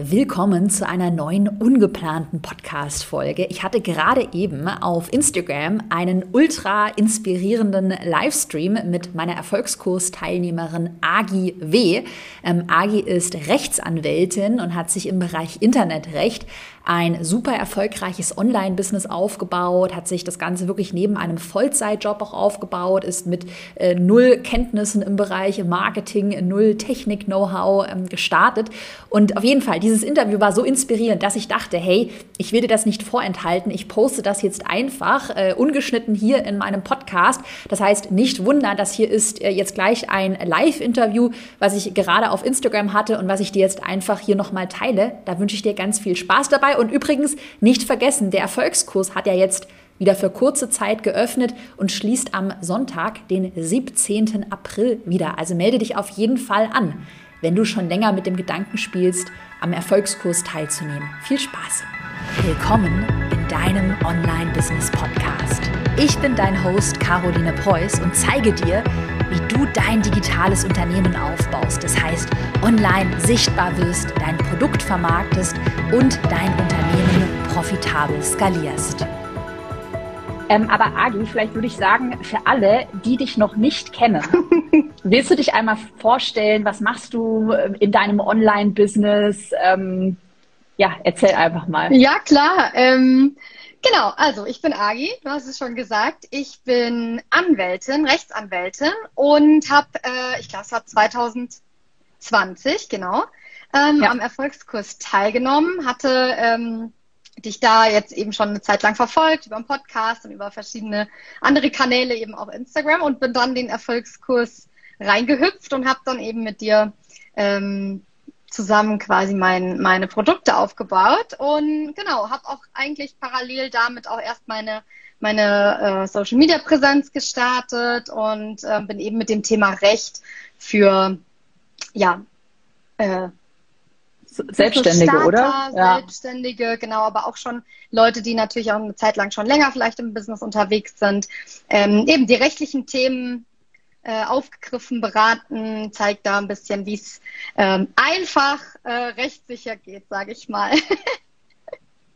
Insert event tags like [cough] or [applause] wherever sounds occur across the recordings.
Willkommen zu einer neuen ungeplanten Podcast-Folge. Ich hatte gerade eben auf Instagram einen ultra inspirierenden Livestream mit meiner Erfolgskurs-Teilnehmerin Agi W. Ähm, Agi ist Rechtsanwältin und hat sich im Bereich Internetrecht ein super erfolgreiches Online-Business aufgebaut, hat sich das Ganze wirklich neben einem Vollzeitjob auch aufgebaut, ist mit äh, null Kenntnissen im Bereich Marketing, null Technik-Know-how ähm, gestartet. Und auf jeden Fall, dieses Interview war so inspirierend, dass ich dachte, hey, ich will dir das nicht vorenthalten, ich poste das jetzt einfach äh, ungeschnitten hier in meinem Podcast. Das heißt, nicht wundern, dass hier ist äh, jetzt gleich ein Live-Interview, was ich gerade auf Instagram hatte und was ich dir jetzt einfach hier nochmal teile. Da wünsche ich dir ganz viel Spaß dabei und übrigens nicht vergessen, der Erfolgskurs hat ja jetzt wieder für kurze Zeit geöffnet und schließt am Sonntag, den 17. April wieder. Also melde dich auf jeden Fall an, wenn du schon länger mit dem Gedanken spielst, am Erfolgskurs teilzunehmen. Viel Spaß! Willkommen in deinem Online-Business-Podcast. Ich bin dein Host Caroline Preuß und zeige dir, wie du dein digitales Unternehmen aufbaust. Das heißt, online sichtbar wirst, dein Produkt vermarktest und dein Unternehmen profitabel skalierst. Ähm, aber Agi, vielleicht würde ich sagen, für alle, die dich noch nicht kennen, [laughs] willst du dich einmal vorstellen, was machst du ähm, in deinem Online-Business? Ähm, ja, erzähl einfach mal. Ja, klar. Ähm, Genau, also ich bin Agi, du hast es schon gesagt. Ich bin Anwältin, Rechtsanwältin und habe, äh, ich glaube, es war 2020, genau, ähm, ja. am Erfolgskurs teilgenommen, hatte ähm, dich da jetzt eben schon eine Zeit lang verfolgt, über einen Podcast und über verschiedene andere Kanäle, eben auch Instagram und bin dann den Erfolgskurs reingehüpft und habe dann eben mit dir ähm, zusammen quasi mein, meine Produkte aufgebaut und genau, habe auch eigentlich parallel damit auch erst meine, meine äh, Social Media Präsenz gestartet und äh, bin eben mit dem Thema Recht für ja äh, Selbstständige, Starter, oder? Ja. Selbstständige, genau, aber auch schon Leute, die natürlich auch eine Zeit lang schon länger vielleicht im Business unterwegs sind, ähm, eben die rechtlichen Themen äh, aufgegriffen, beraten, zeigt da ein bisschen, wie es ähm, einfach äh, rechtssicher geht, sage ich mal. [laughs]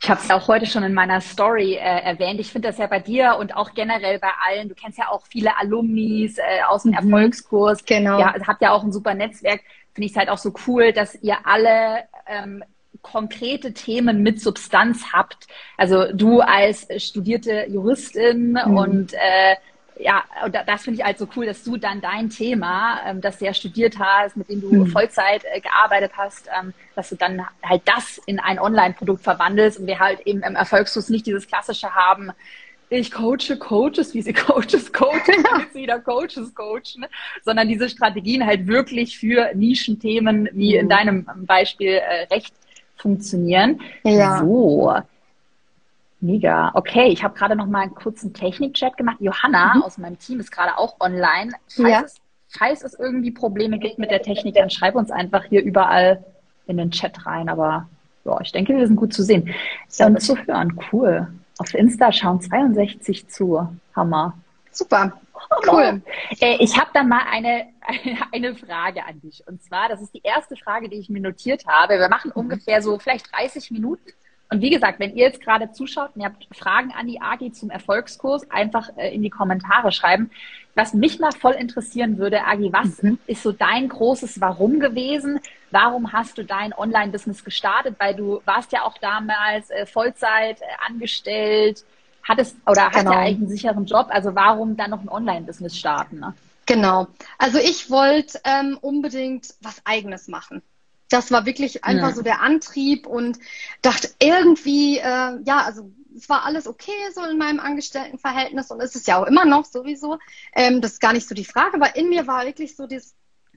Ich habe es auch heute schon in meiner Story äh, erwähnt. Ich finde das ja bei dir und auch generell bei allen. Du kennst ja auch viele Alumnis äh, aus dem mhm. Erfolgskurs. Genau. Ja, habt ja auch ein super Netzwerk. Finde ich es halt auch so cool, dass ihr alle ähm, konkrete Themen mit Substanz habt. Also du als studierte Juristin mhm. und äh, ja, und das finde ich halt so cool, dass du dann dein Thema, ähm, das du ja studiert hast, mit dem du mhm. Vollzeit äh, gearbeitet hast, ähm, dass du dann halt das in ein Online-Produkt verwandelst und wir halt eben im Erfolgskurs nicht dieses klassische haben, ich coache Coaches, wie sie [laughs] Coaches coachen, [laughs] wie sie wieder Coaches coachen, sondern diese Strategien halt wirklich für Nischenthemen, wie in mhm. deinem Beispiel äh, Recht funktionieren. Ja. So, Mega. Okay, ich habe gerade noch mal einen kurzen Technik-Chat gemacht. Johanna mhm. aus meinem Team ist gerade auch online. Falls, ja. es, falls es irgendwie Probleme gibt mit der Technik, dann schreib uns einfach hier überall in den Chat rein. Aber ja, ich denke, wir sind gut zu sehen ja, und zu hören. Cool. Auf Insta schauen 62 zu. Hammer. Super. Cool. Äh, ich habe dann mal eine, [laughs] eine Frage an dich. Und zwar, das ist die erste Frage, die ich mir notiert habe. Wir machen mhm. ungefähr so vielleicht 30 Minuten. Und wie gesagt, wenn ihr jetzt gerade zuschaut und ihr habt Fragen an die AGI zum Erfolgskurs, einfach äh, in die Kommentare schreiben. Was mich mal voll interessieren würde, Agi, was mhm. ist so dein großes Warum gewesen? Warum hast du dein Online-Business gestartet? Weil du warst ja auch damals äh, Vollzeit äh, angestellt, hattest oder genau. hast ja eigentlich einen sicheren Job. Also warum dann noch ein Online-Business starten? Ne? Genau. Also ich wollte ähm, unbedingt was Eigenes machen das war wirklich einfach ja. so der Antrieb und dachte irgendwie, äh, ja, also es war alles okay so in meinem Angestelltenverhältnis und es ist ja auch immer noch sowieso. Ähm, das ist gar nicht so die Frage, aber in mir war wirklich so das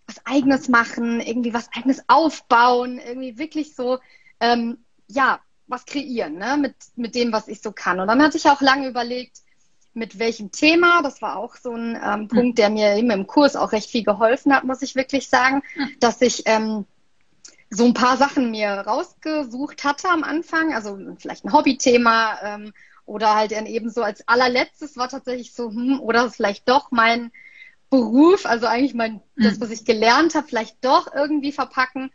was eigenes machen, irgendwie was eigenes aufbauen, irgendwie wirklich so, ähm, ja, was kreieren, ne, mit, mit dem, was ich so kann. Und dann hatte ich auch lange überlegt, mit welchem Thema. Das war auch so ein ähm, hm. Punkt, der mir eben im Kurs auch recht viel geholfen hat, muss ich wirklich sagen, hm. dass ich ähm, so ein paar Sachen mir rausgesucht hatte am Anfang, also vielleicht ein Hobbythema ähm, oder halt dann eben so als allerletztes war tatsächlich so, hm, oder vielleicht doch mein Beruf, also eigentlich mein, das, mhm. was ich gelernt habe, vielleicht doch irgendwie verpacken.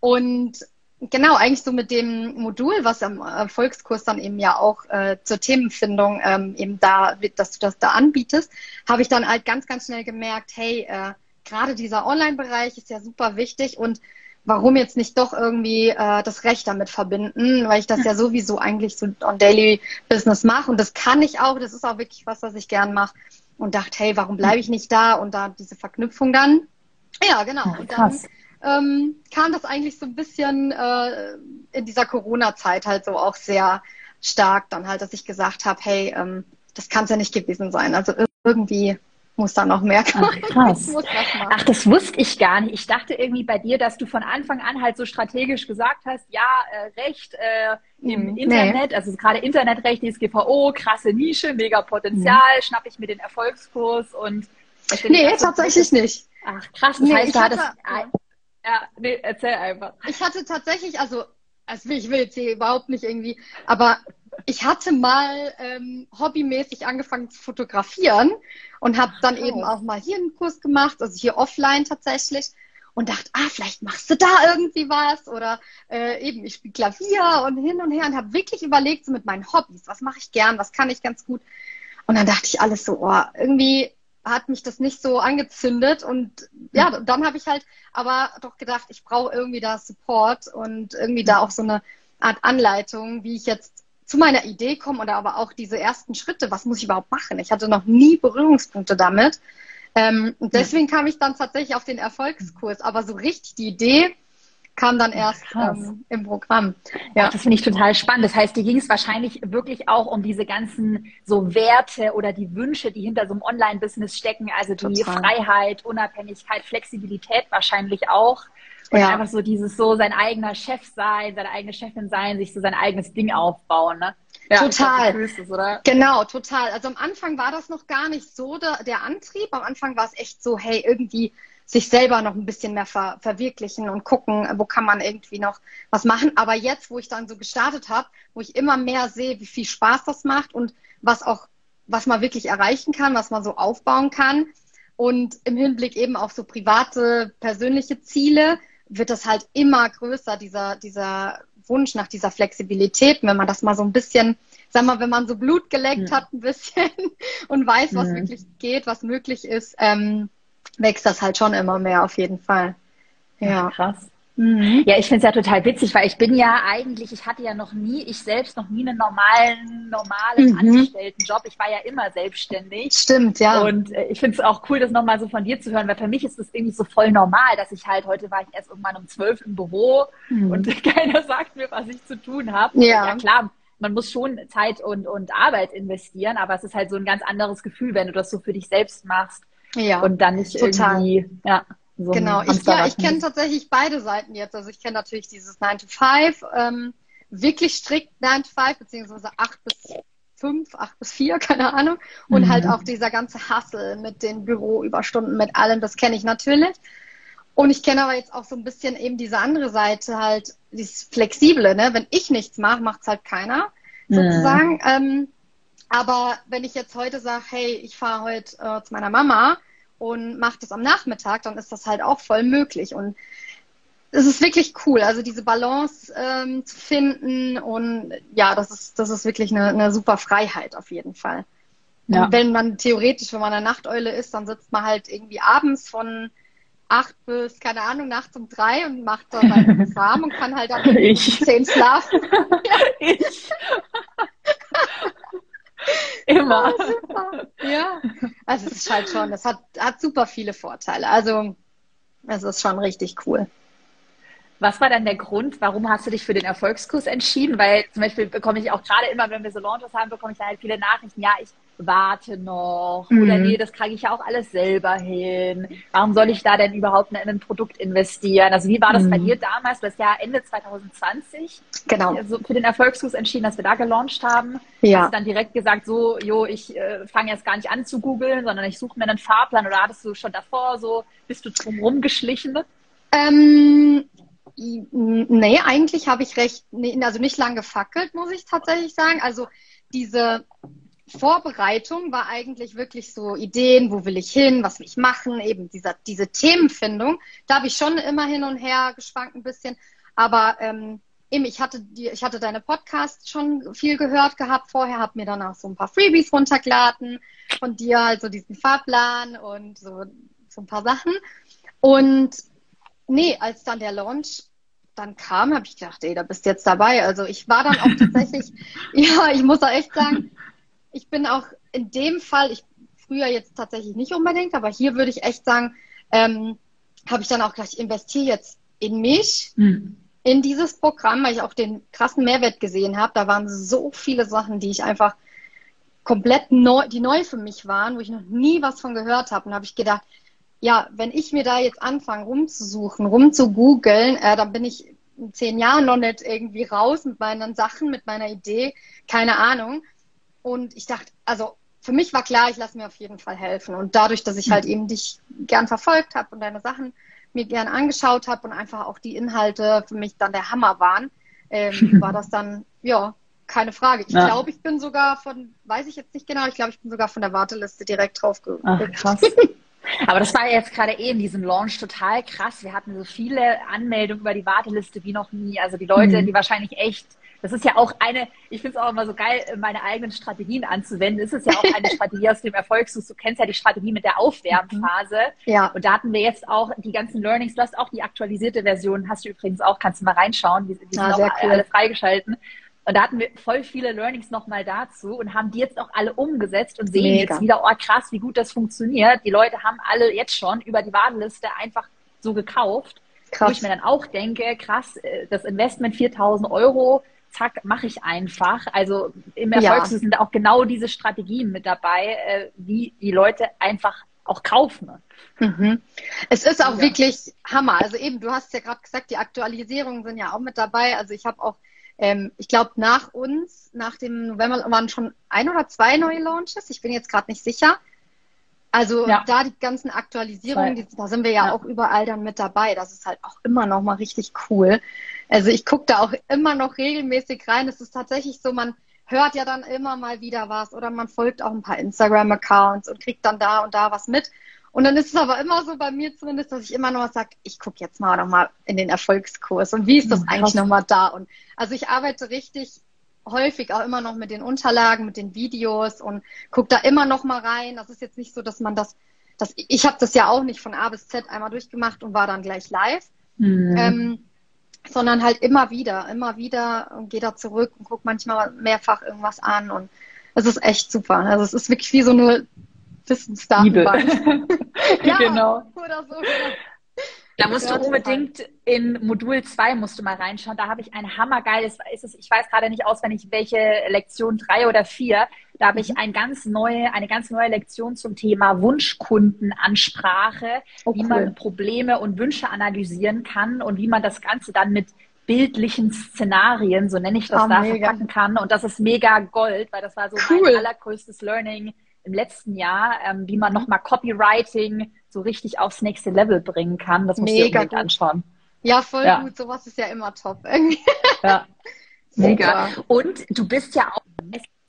Und genau, eigentlich so mit dem Modul, was am Erfolgskurs dann eben ja auch äh, zur Themenfindung ähm, eben da, dass du das da anbietest, habe ich dann halt ganz, ganz schnell gemerkt, hey, äh, gerade dieser Online-Bereich ist ja super wichtig und warum jetzt nicht doch irgendwie äh, das Recht damit verbinden, weil ich das ja sowieso eigentlich so on Daily Business mache und das kann ich auch, das ist auch wirklich was, was ich gern mache und dachte, hey, warum bleibe ich nicht da und da diese Verknüpfung dann. Ja, genau. Und dann ähm, kam das eigentlich so ein bisschen äh, in dieser Corona-Zeit halt so auch sehr stark dann halt, dass ich gesagt habe, hey, ähm, das kann es ja nicht gewesen sein. Also irgendwie muss da noch mehr kommen. Ach, krass. [laughs] Ach, das wusste ich gar nicht. Ich dachte irgendwie bei dir, dass du von Anfang an halt so strategisch gesagt hast, ja, äh, Recht äh, im hm, Internet, nee. also gerade Internetrecht, DSGVO, krasse Nische, mega Potenzial, mhm. schnapp ich mir den Erfolgskurs und Nee, tatsächlich so nicht. Ach, krass. Das nee, heißt, du hattest. Ja, nee, erzähl einfach. Ich hatte tatsächlich, also, also ich will jetzt hier überhaupt nicht irgendwie, aber ich hatte mal ähm, hobbymäßig angefangen zu fotografieren und habe dann oh. eben auch mal hier einen Kurs gemacht, also hier offline tatsächlich und dachte, ah, vielleicht machst du da irgendwie was oder äh, eben ich spiele Klavier und hin und her und habe wirklich überlegt so mit meinen Hobbys, was mache ich gern, was kann ich ganz gut? Und dann dachte ich alles so, oh, irgendwie hat mich das nicht so angezündet und ja, dann habe ich halt aber doch gedacht, ich brauche irgendwie da Support und irgendwie da auch so eine Art Anleitung, wie ich jetzt zu meiner Idee kommen oder aber auch diese ersten Schritte, was muss ich überhaupt machen? Ich hatte noch nie Berührungspunkte damit. Ähm, und deswegen kam ich dann tatsächlich auf den Erfolgskurs. Aber so richtig die Idee kam dann erst ähm, im Programm. Ja. Ach, das finde ich total spannend. Das heißt, dir ging es wahrscheinlich wirklich auch um diese ganzen so Werte oder die Wünsche, die hinter so einem Online-Business stecken. Also die total. Freiheit, Unabhängigkeit, Flexibilität wahrscheinlich auch. Und ja. einfach so dieses so sein eigener Chef sein, seine eigene Chefin sein, sich so sein eigenes Ding aufbauen, ne? Ja, total. Es, genau, total. Also am Anfang war das noch gar nicht so der, der Antrieb. Am Anfang war es echt so, hey, irgendwie sich selber noch ein bisschen mehr ver verwirklichen und gucken, wo kann man irgendwie noch was machen. Aber jetzt, wo ich dann so gestartet habe, wo ich immer mehr sehe, wie viel Spaß das macht und was auch, was man wirklich erreichen kann, was man so aufbauen kann. Und im Hinblick eben auf so private, persönliche Ziele, wird das halt immer größer, dieser, dieser Wunsch nach dieser Flexibilität. Wenn man das mal so ein bisschen, sag mal, wenn man so Blut geleckt mhm. hat ein bisschen [laughs] und weiß, was mhm. wirklich geht, was möglich ist, ähm, wächst das halt schon immer mehr auf jeden Fall. Ja, krass. Mhm. Ja, ich finde es ja total witzig, weil ich bin ja eigentlich, ich hatte ja noch nie, ich selbst noch nie einen normalen, normalen mhm. Angestelltenjob. Ich war ja immer selbstständig. Stimmt, ja. Und äh, ich finde es auch cool, das nochmal so von dir zu hören, weil für mich ist das irgendwie so voll normal, dass ich halt, heute war ich erst irgendwann um zwölf im Büro mhm. und [laughs] keiner sagt mir, was ich zu tun habe. Ja. ja, klar. Man muss schon Zeit und, und Arbeit investieren, aber es ist halt so ein ganz anderes Gefühl, wenn du das so für dich selbst machst. Ja. Und dann nicht total. irgendwie, ja. So genau, ich, ja, ich kenne tatsächlich beide Seiten jetzt. Also ich kenne natürlich dieses 9 to 5, ähm, wirklich strikt 9 to 5, beziehungsweise 8 bis 5, 8 bis 4, [laughs] keine Ahnung. Und halt mhm. halt auch dieser ganze Hassel mit den Büroüberstunden, mit allem, das kenne ich natürlich. Und ich kenne aber jetzt auch so ein bisschen eben diese andere Seite, halt dieses Flexible, ne? Wenn ich nichts mache, macht es halt keiner, sozusagen. Mhm. Ähm, aber wenn ich jetzt heute sage, hey, ich fahre heute äh, zu meiner Mama, und macht es am Nachmittag, dann ist das halt auch voll möglich. Und es ist wirklich cool, also diese Balance ähm, zu finden und ja, das ist, das ist wirklich eine, eine super Freiheit auf jeden Fall. Ja. Wenn man theoretisch, wenn man eine Nachteule ist, dann sitzt man halt irgendwie abends von acht bis, keine Ahnung, nachts um drei und macht dann halt [laughs] Kram und kann halt dann um zehn schlafen. [laughs] ich. [laughs] Immer. Oh, ja, also es ist halt schon, es hat, hat super viele Vorteile. Also es ist schon richtig cool. Was war dann der Grund, warum hast du dich für den Erfolgskurs entschieden? Weil zum Beispiel bekomme ich auch gerade immer, wenn wir so Launches haben, bekomme ich da halt viele Nachrichten, ja, ich warte noch mhm. oder nee, das kriege ich ja auch alles selber hin. Warum soll ich da denn überhaupt in ein Produkt investieren? Also wie war das mhm. bei dir damals? Du hast ja Ende 2020 genau. so für den Erfolgskurs entschieden, dass wir da gelauncht haben. Ja. Hast du dann direkt gesagt, so, jo, ich äh, fange jetzt gar nicht an zu googeln, sondern ich suche mir einen Fahrplan oder hattest du schon davor so, bist du drumherum geschlichen? Ähm, Nee, eigentlich habe ich recht, also nicht lang gefackelt, muss ich tatsächlich sagen. Also diese Vorbereitung war eigentlich wirklich so Ideen, wo will ich hin, was will ich machen, eben dieser, diese Themenfindung. Da habe ich schon immer hin und her geschwankt ein bisschen. Aber ähm, eben, ich hatte die, ich hatte deine Podcasts schon viel gehört gehabt vorher, habe mir danach so ein paar Freebies runtergeladen von dir, also diesen Fahrplan und so, so ein paar Sachen. Und nee, als dann der Launch dann kam, habe ich gedacht, ey, da bist du jetzt dabei. Also ich war dann auch [laughs] tatsächlich, ja, ich muss auch echt sagen, ich bin auch in dem Fall, ich früher jetzt tatsächlich nicht unbedingt, aber hier würde ich echt sagen, ähm, habe ich dann auch gleich investiere jetzt in mich, mhm. in dieses Programm, weil ich auch den krassen Mehrwert gesehen habe. Da waren so viele Sachen, die ich einfach komplett neu, die neu für mich waren, wo ich noch nie was von gehört habe. Und habe ich gedacht, ja, wenn ich mir da jetzt anfange, rumzusuchen, rumzugoogeln, äh, dann bin ich in zehn Jahren noch nicht irgendwie raus mit meinen Sachen, mit meiner Idee, keine Ahnung. Und ich dachte, also für mich war klar, ich lasse mir auf jeden Fall helfen. Und dadurch, dass ich halt eben dich gern verfolgt habe und deine Sachen mir gern angeschaut habe und einfach auch die Inhalte für mich dann der Hammer waren, ähm, [laughs] war das dann, ja, keine Frage. Ich ja. glaube, ich bin sogar von, weiß ich jetzt nicht genau, ich glaube, ich bin sogar von der Warteliste direkt drauf gekommen. Krass. [laughs] Aber das war jetzt gerade eh in diesem Launch total krass. Wir hatten so viele Anmeldungen über die Warteliste wie noch nie. Also die Leute, mhm. die wahrscheinlich echt, das ist ja auch eine, ich finde es auch immer so geil, meine eigenen Strategien anzuwenden. Es ist ja auch eine [laughs] Strategie aus dem Erfolgssus. Du kennst ja die Strategie mit der Aufwärmphase. Mhm. Ja. Und da hatten wir jetzt auch die ganzen Learnings. Du hast auch die aktualisierte Version, hast du übrigens auch, kannst du mal reinschauen. Die, die ah, sind auch cool. alle freigeschalten. Und da hatten wir voll viele Learnings nochmal dazu und haben die jetzt auch alle umgesetzt und sehen Mega. jetzt wieder, oh krass, wie gut das funktioniert. Die Leute haben alle jetzt schon über die Warteliste einfach so gekauft. Krass. Wo ich mir dann auch denke, krass, äh, das Investment 4000 Euro, zack, mache ich einfach. Also im Erfolg ja. sind auch genau diese Strategien mit dabei, äh, wie die Leute einfach auch kaufen. Mhm. Es ist auch ja. wirklich Hammer. Also eben, du hast ja gerade gesagt, die Aktualisierungen sind ja auch mit dabei. Also ich habe auch ähm, ich glaube, nach uns, nach dem November, waren schon ein oder zwei neue Launches. Ich bin jetzt gerade nicht sicher. Also ja. da die ganzen Aktualisierungen, die, da sind wir ja, ja, auch überall dann mit dabei. Das ist halt auch immer noch mal richtig cool. Also ich gucke da auch immer noch regelmäßig rein. Es ist tatsächlich so, man hört ja dann immer mal wieder was oder man folgt auch ein paar Instagram-Accounts und kriegt dann da und da was mit. Und dann ist es aber immer so bei mir zumindest, dass ich immer noch sage, ich gucke jetzt mal noch mal in den Erfolgskurs und wie ist das mhm, eigentlich noch mal da? Und also ich arbeite richtig häufig auch immer noch mit den Unterlagen, mit den Videos und gucke da immer noch mal rein. Das ist jetzt nicht so, dass man das, das ich habe das ja auch nicht von A bis Z einmal durchgemacht und war dann gleich live, mhm. ähm, sondern halt immer wieder, immer wieder und gehe da zurück und gucke manchmal mehrfach irgendwas an und es ist echt super. Also es ist wirklich wie so eine Wissensdatenbank. [laughs] [laughs] ja, genau. Oder so. Da musst du unbedingt in Modul 2 musst du mal reinschauen. Da habe ich ein hammergeiles, ist es, ich weiß gerade nicht auswendig, welche Lektion 3 oder 4. Da habe ich mhm. ein ganz neue, eine ganz neue Lektion zum Thema Wunschkundenansprache, oh, wie man Probleme und Wünsche analysieren kann und wie man das Ganze dann mit bildlichen Szenarien, so nenne ich das, oh, da mega. verpacken kann. Und das ist mega Gold, weil das war so cool. mein allergrößtes Learning im letzten Jahr, ähm, wie man nochmal Copywriting so richtig aufs nächste Level bringen kann. Das musst Mega du dir anschauen. Ja, voll ja. gut. Sowas ist ja immer top. Irgendwie. Ja. [laughs] Mega. Und du bist ja auch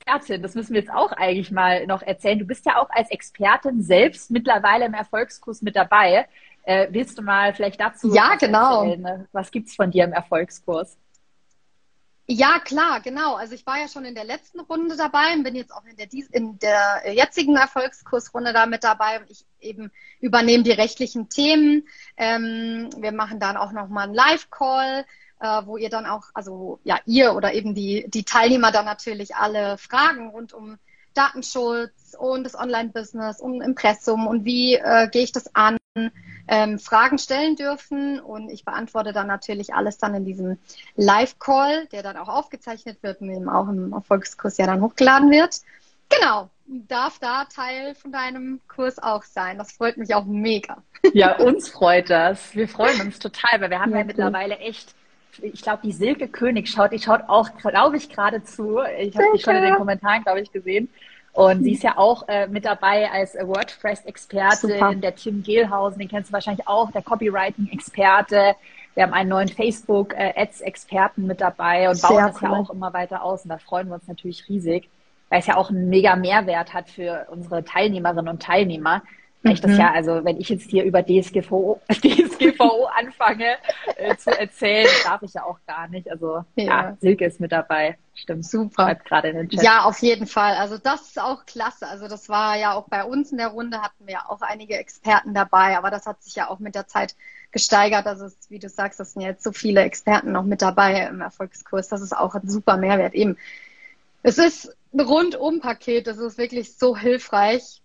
Expertin, das müssen wir jetzt auch eigentlich mal noch erzählen. Du bist ja auch als Expertin selbst mittlerweile im Erfolgskurs mit dabei. Äh, willst du mal vielleicht dazu ja, genau. Erzählen? Was gibt's von dir im Erfolgskurs? Ja, klar, genau. Also ich war ja schon in der letzten Runde dabei und bin jetzt auch in der, in der jetzigen Erfolgskursrunde da mit dabei und ich eben übernehme die rechtlichen Themen. Ähm, wir machen dann auch nochmal einen Live-Call, äh, wo ihr dann auch, also ja, ihr oder eben die, die Teilnehmer dann natürlich alle Fragen rund um Datenschutz und das Online-Business und Impressum und wie äh, gehe ich das an, ähm, Fragen stellen dürfen und ich beantworte dann natürlich alles dann in diesem Live-Call, der dann auch aufgezeichnet wird und eben auch im Erfolgskurs ja dann hochgeladen wird. Genau, darf da Teil von deinem Kurs auch sein. Das freut mich auch mega. Ja, uns freut das. Wir freuen uns total, weil wir haben ja, ja mittlerweile echt ich glaube, die Silke König schaut, die schaut auch, glaube ich, gerade zu. Ich habe die schon in den Kommentaren, glaube ich, gesehen. Und sie ist ja auch äh, mit dabei als WordPress-Expertin, der Tim Gehlhausen, den kennst du wahrscheinlich auch, der Copywriting-Experte. Wir haben einen neuen Facebook-Ads-Experten mit dabei und bauen Sehr das cool. ja auch immer weiter aus. Und da freuen wir uns natürlich riesig, weil es ja auch einen mega Mehrwert hat für unsere Teilnehmerinnen und Teilnehmer, ich das mhm. ja, also wenn ich jetzt hier über DSGVO, [laughs] DSGVO anfange äh, zu erzählen, darf ich ja auch gar nicht. Also ja, ja Silke ist mit dabei. Stimmt. Super. gerade in den Chat. Ja, auf jeden Fall. Also das ist auch klasse. Also das war ja auch bei uns in der Runde, hatten wir ja auch einige Experten dabei, aber das hat sich ja auch mit der Zeit gesteigert. Also es, wie du sagst, es sind jetzt so viele Experten noch mit dabei im Erfolgskurs. Das ist auch ein super Mehrwert. Eben, es ist ein Rundum-Paket. Das ist wirklich so hilfreich.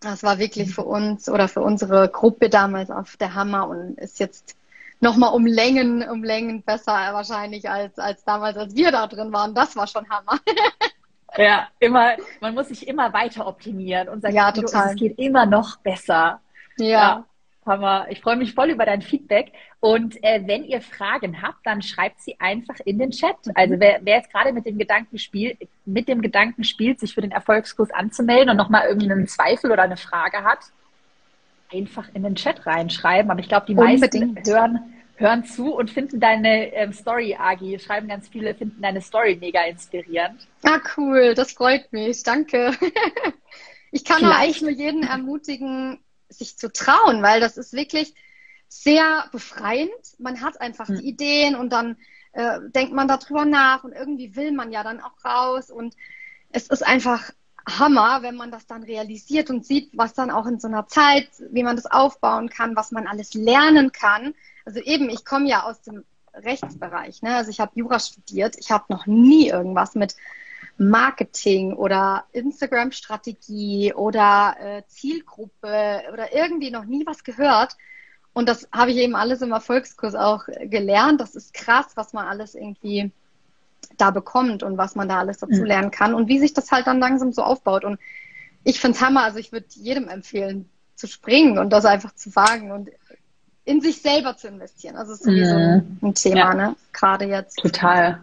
Das war wirklich für uns oder für unsere Gruppe damals auf der Hammer und ist jetzt nochmal um Längen, um Längen besser wahrscheinlich als, als damals, als wir da drin waren. Das war schon Hammer. [laughs] ja, immer, man muss sich immer weiter optimieren und sagen, ja, total. es geht immer noch besser. Ja. ja. Hammer. Ich freue mich voll über dein Feedback. Und äh, wenn ihr Fragen habt, dann schreibt sie einfach in den Chat. Also wer, wer jetzt gerade mit dem Gedanken spielt, mit dem Gedanken spielt, sich für den Erfolgskurs anzumelden und nochmal irgendeinen Zweifel oder eine Frage hat, einfach in den Chat reinschreiben. Aber ich glaube, die Unbedingt. meisten hören, hören zu und finden deine ähm, Story, Agi. Schreiben ganz viele, finden deine Story mega inspirierend. Ah, cool. Das freut mich. Danke. [laughs] ich kann eigentlich nur jeden ermutigen, sich zu trauen, weil das ist wirklich sehr befreiend. Man hat einfach hm. die Ideen und dann äh, denkt man darüber nach und irgendwie will man ja dann auch raus und es ist einfach Hammer, wenn man das dann realisiert und sieht, was dann auch in so einer Zeit, wie man das aufbauen kann, was man alles lernen kann. Also eben, ich komme ja aus dem Rechtsbereich, ne? also ich habe Jura studiert, ich habe noch nie irgendwas mit Marketing oder Instagram-Strategie oder äh, Zielgruppe oder irgendwie noch nie was gehört. Und das habe ich eben alles im Erfolgskurs auch gelernt. Das ist krass, was man alles irgendwie da bekommt und was man da alles dazu lernen kann und wie sich das halt dann langsam so aufbaut. Und ich finde es Hammer. Also ich würde jedem empfehlen, zu springen und das einfach zu wagen und in sich selber zu investieren. Also ist sowieso mhm. ein Thema, ja. ne? Gerade jetzt. Total.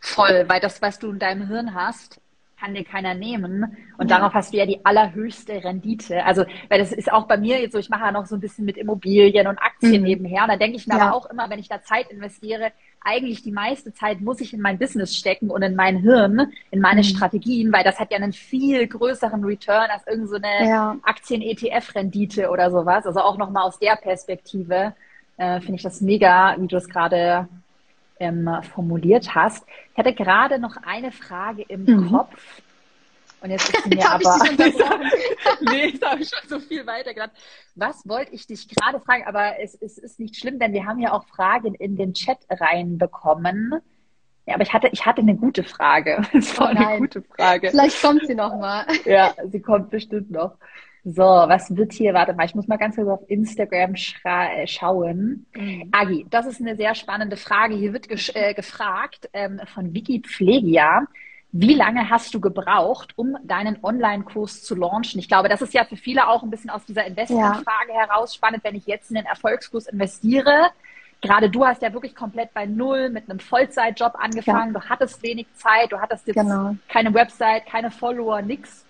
Voll, weil das, was du in deinem Hirn hast, kann dir keiner nehmen. Und ja. darauf hast du ja die allerhöchste Rendite. Also, weil das ist auch bei mir jetzt so, ich mache ja noch so ein bisschen mit Immobilien und Aktien mhm. nebenher. Und da denke ich mir ja. aber auch immer, wenn ich da Zeit investiere, eigentlich die meiste Zeit muss ich in mein Business stecken und in mein Hirn, in meine mhm. Strategien, weil das hat ja einen viel größeren Return als irgendeine so ja. Aktien-ETF-Rendite oder sowas. Also auch nochmal aus der Perspektive äh, finde ich das mega, wie du es gerade ähm, formuliert hast. Ich hatte gerade noch eine Frage im mhm. Kopf. Und jetzt ist sie [laughs] mir aber. [laughs] nee, jetzt habe ich schon so viel weiter gedacht. Was wollte ich dich gerade fragen? Aber es, es, ist nicht schlimm, denn wir haben ja auch Fragen in den Chat reinbekommen. Ja, aber ich hatte, ich hatte eine gute Frage. [laughs] Es war oh eine gute Frage. Vielleicht kommt sie noch mal. ja, sie kommt bestimmt noch. So, was wird hier? Warte mal, ich muss mal ganz kurz auf Instagram äh, schauen. Mhm. Agi, das ist eine sehr spannende Frage. Hier wird äh, gefragt ähm, von Vicky Pflegia. Wie lange hast du gebraucht, um deinen Online-Kurs zu launchen? Ich glaube, das ist ja für viele auch ein bisschen aus dieser Investmentfrage ja. heraus spannend, wenn ich jetzt in den Erfolgskurs investiere. Gerade du hast ja wirklich komplett bei Null mit einem Vollzeitjob angefangen. Ja. Du hattest wenig Zeit, du hattest jetzt genau. keine Website, keine Follower, nix.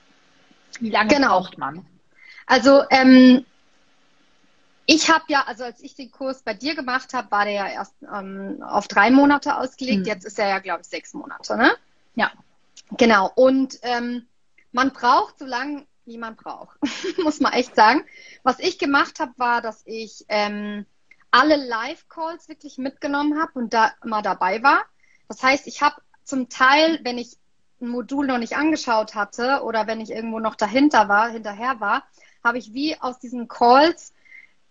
Wie lange genau. braucht man? Also ähm, ich habe ja, also als ich den Kurs bei dir gemacht habe, war der ja erst ähm, auf drei Monate ausgelegt. Hm. Jetzt ist er ja, glaube ich, sechs Monate, ne? Ja. Genau. Und ähm, man braucht so lange, wie man braucht, [laughs] muss man echt sagen. Was ich gemacht habe, war, dass ich ähm, alle Live-Calls wirklich mitgenommen habe und da immer dabei war. Das heißt, ich habe zum Teil, wenn ich ein Modul noch nicht angeschaut hatte oder wenn ich irgendwo noch dahinter war, hinterher war, habe ich wie aus diesen Calls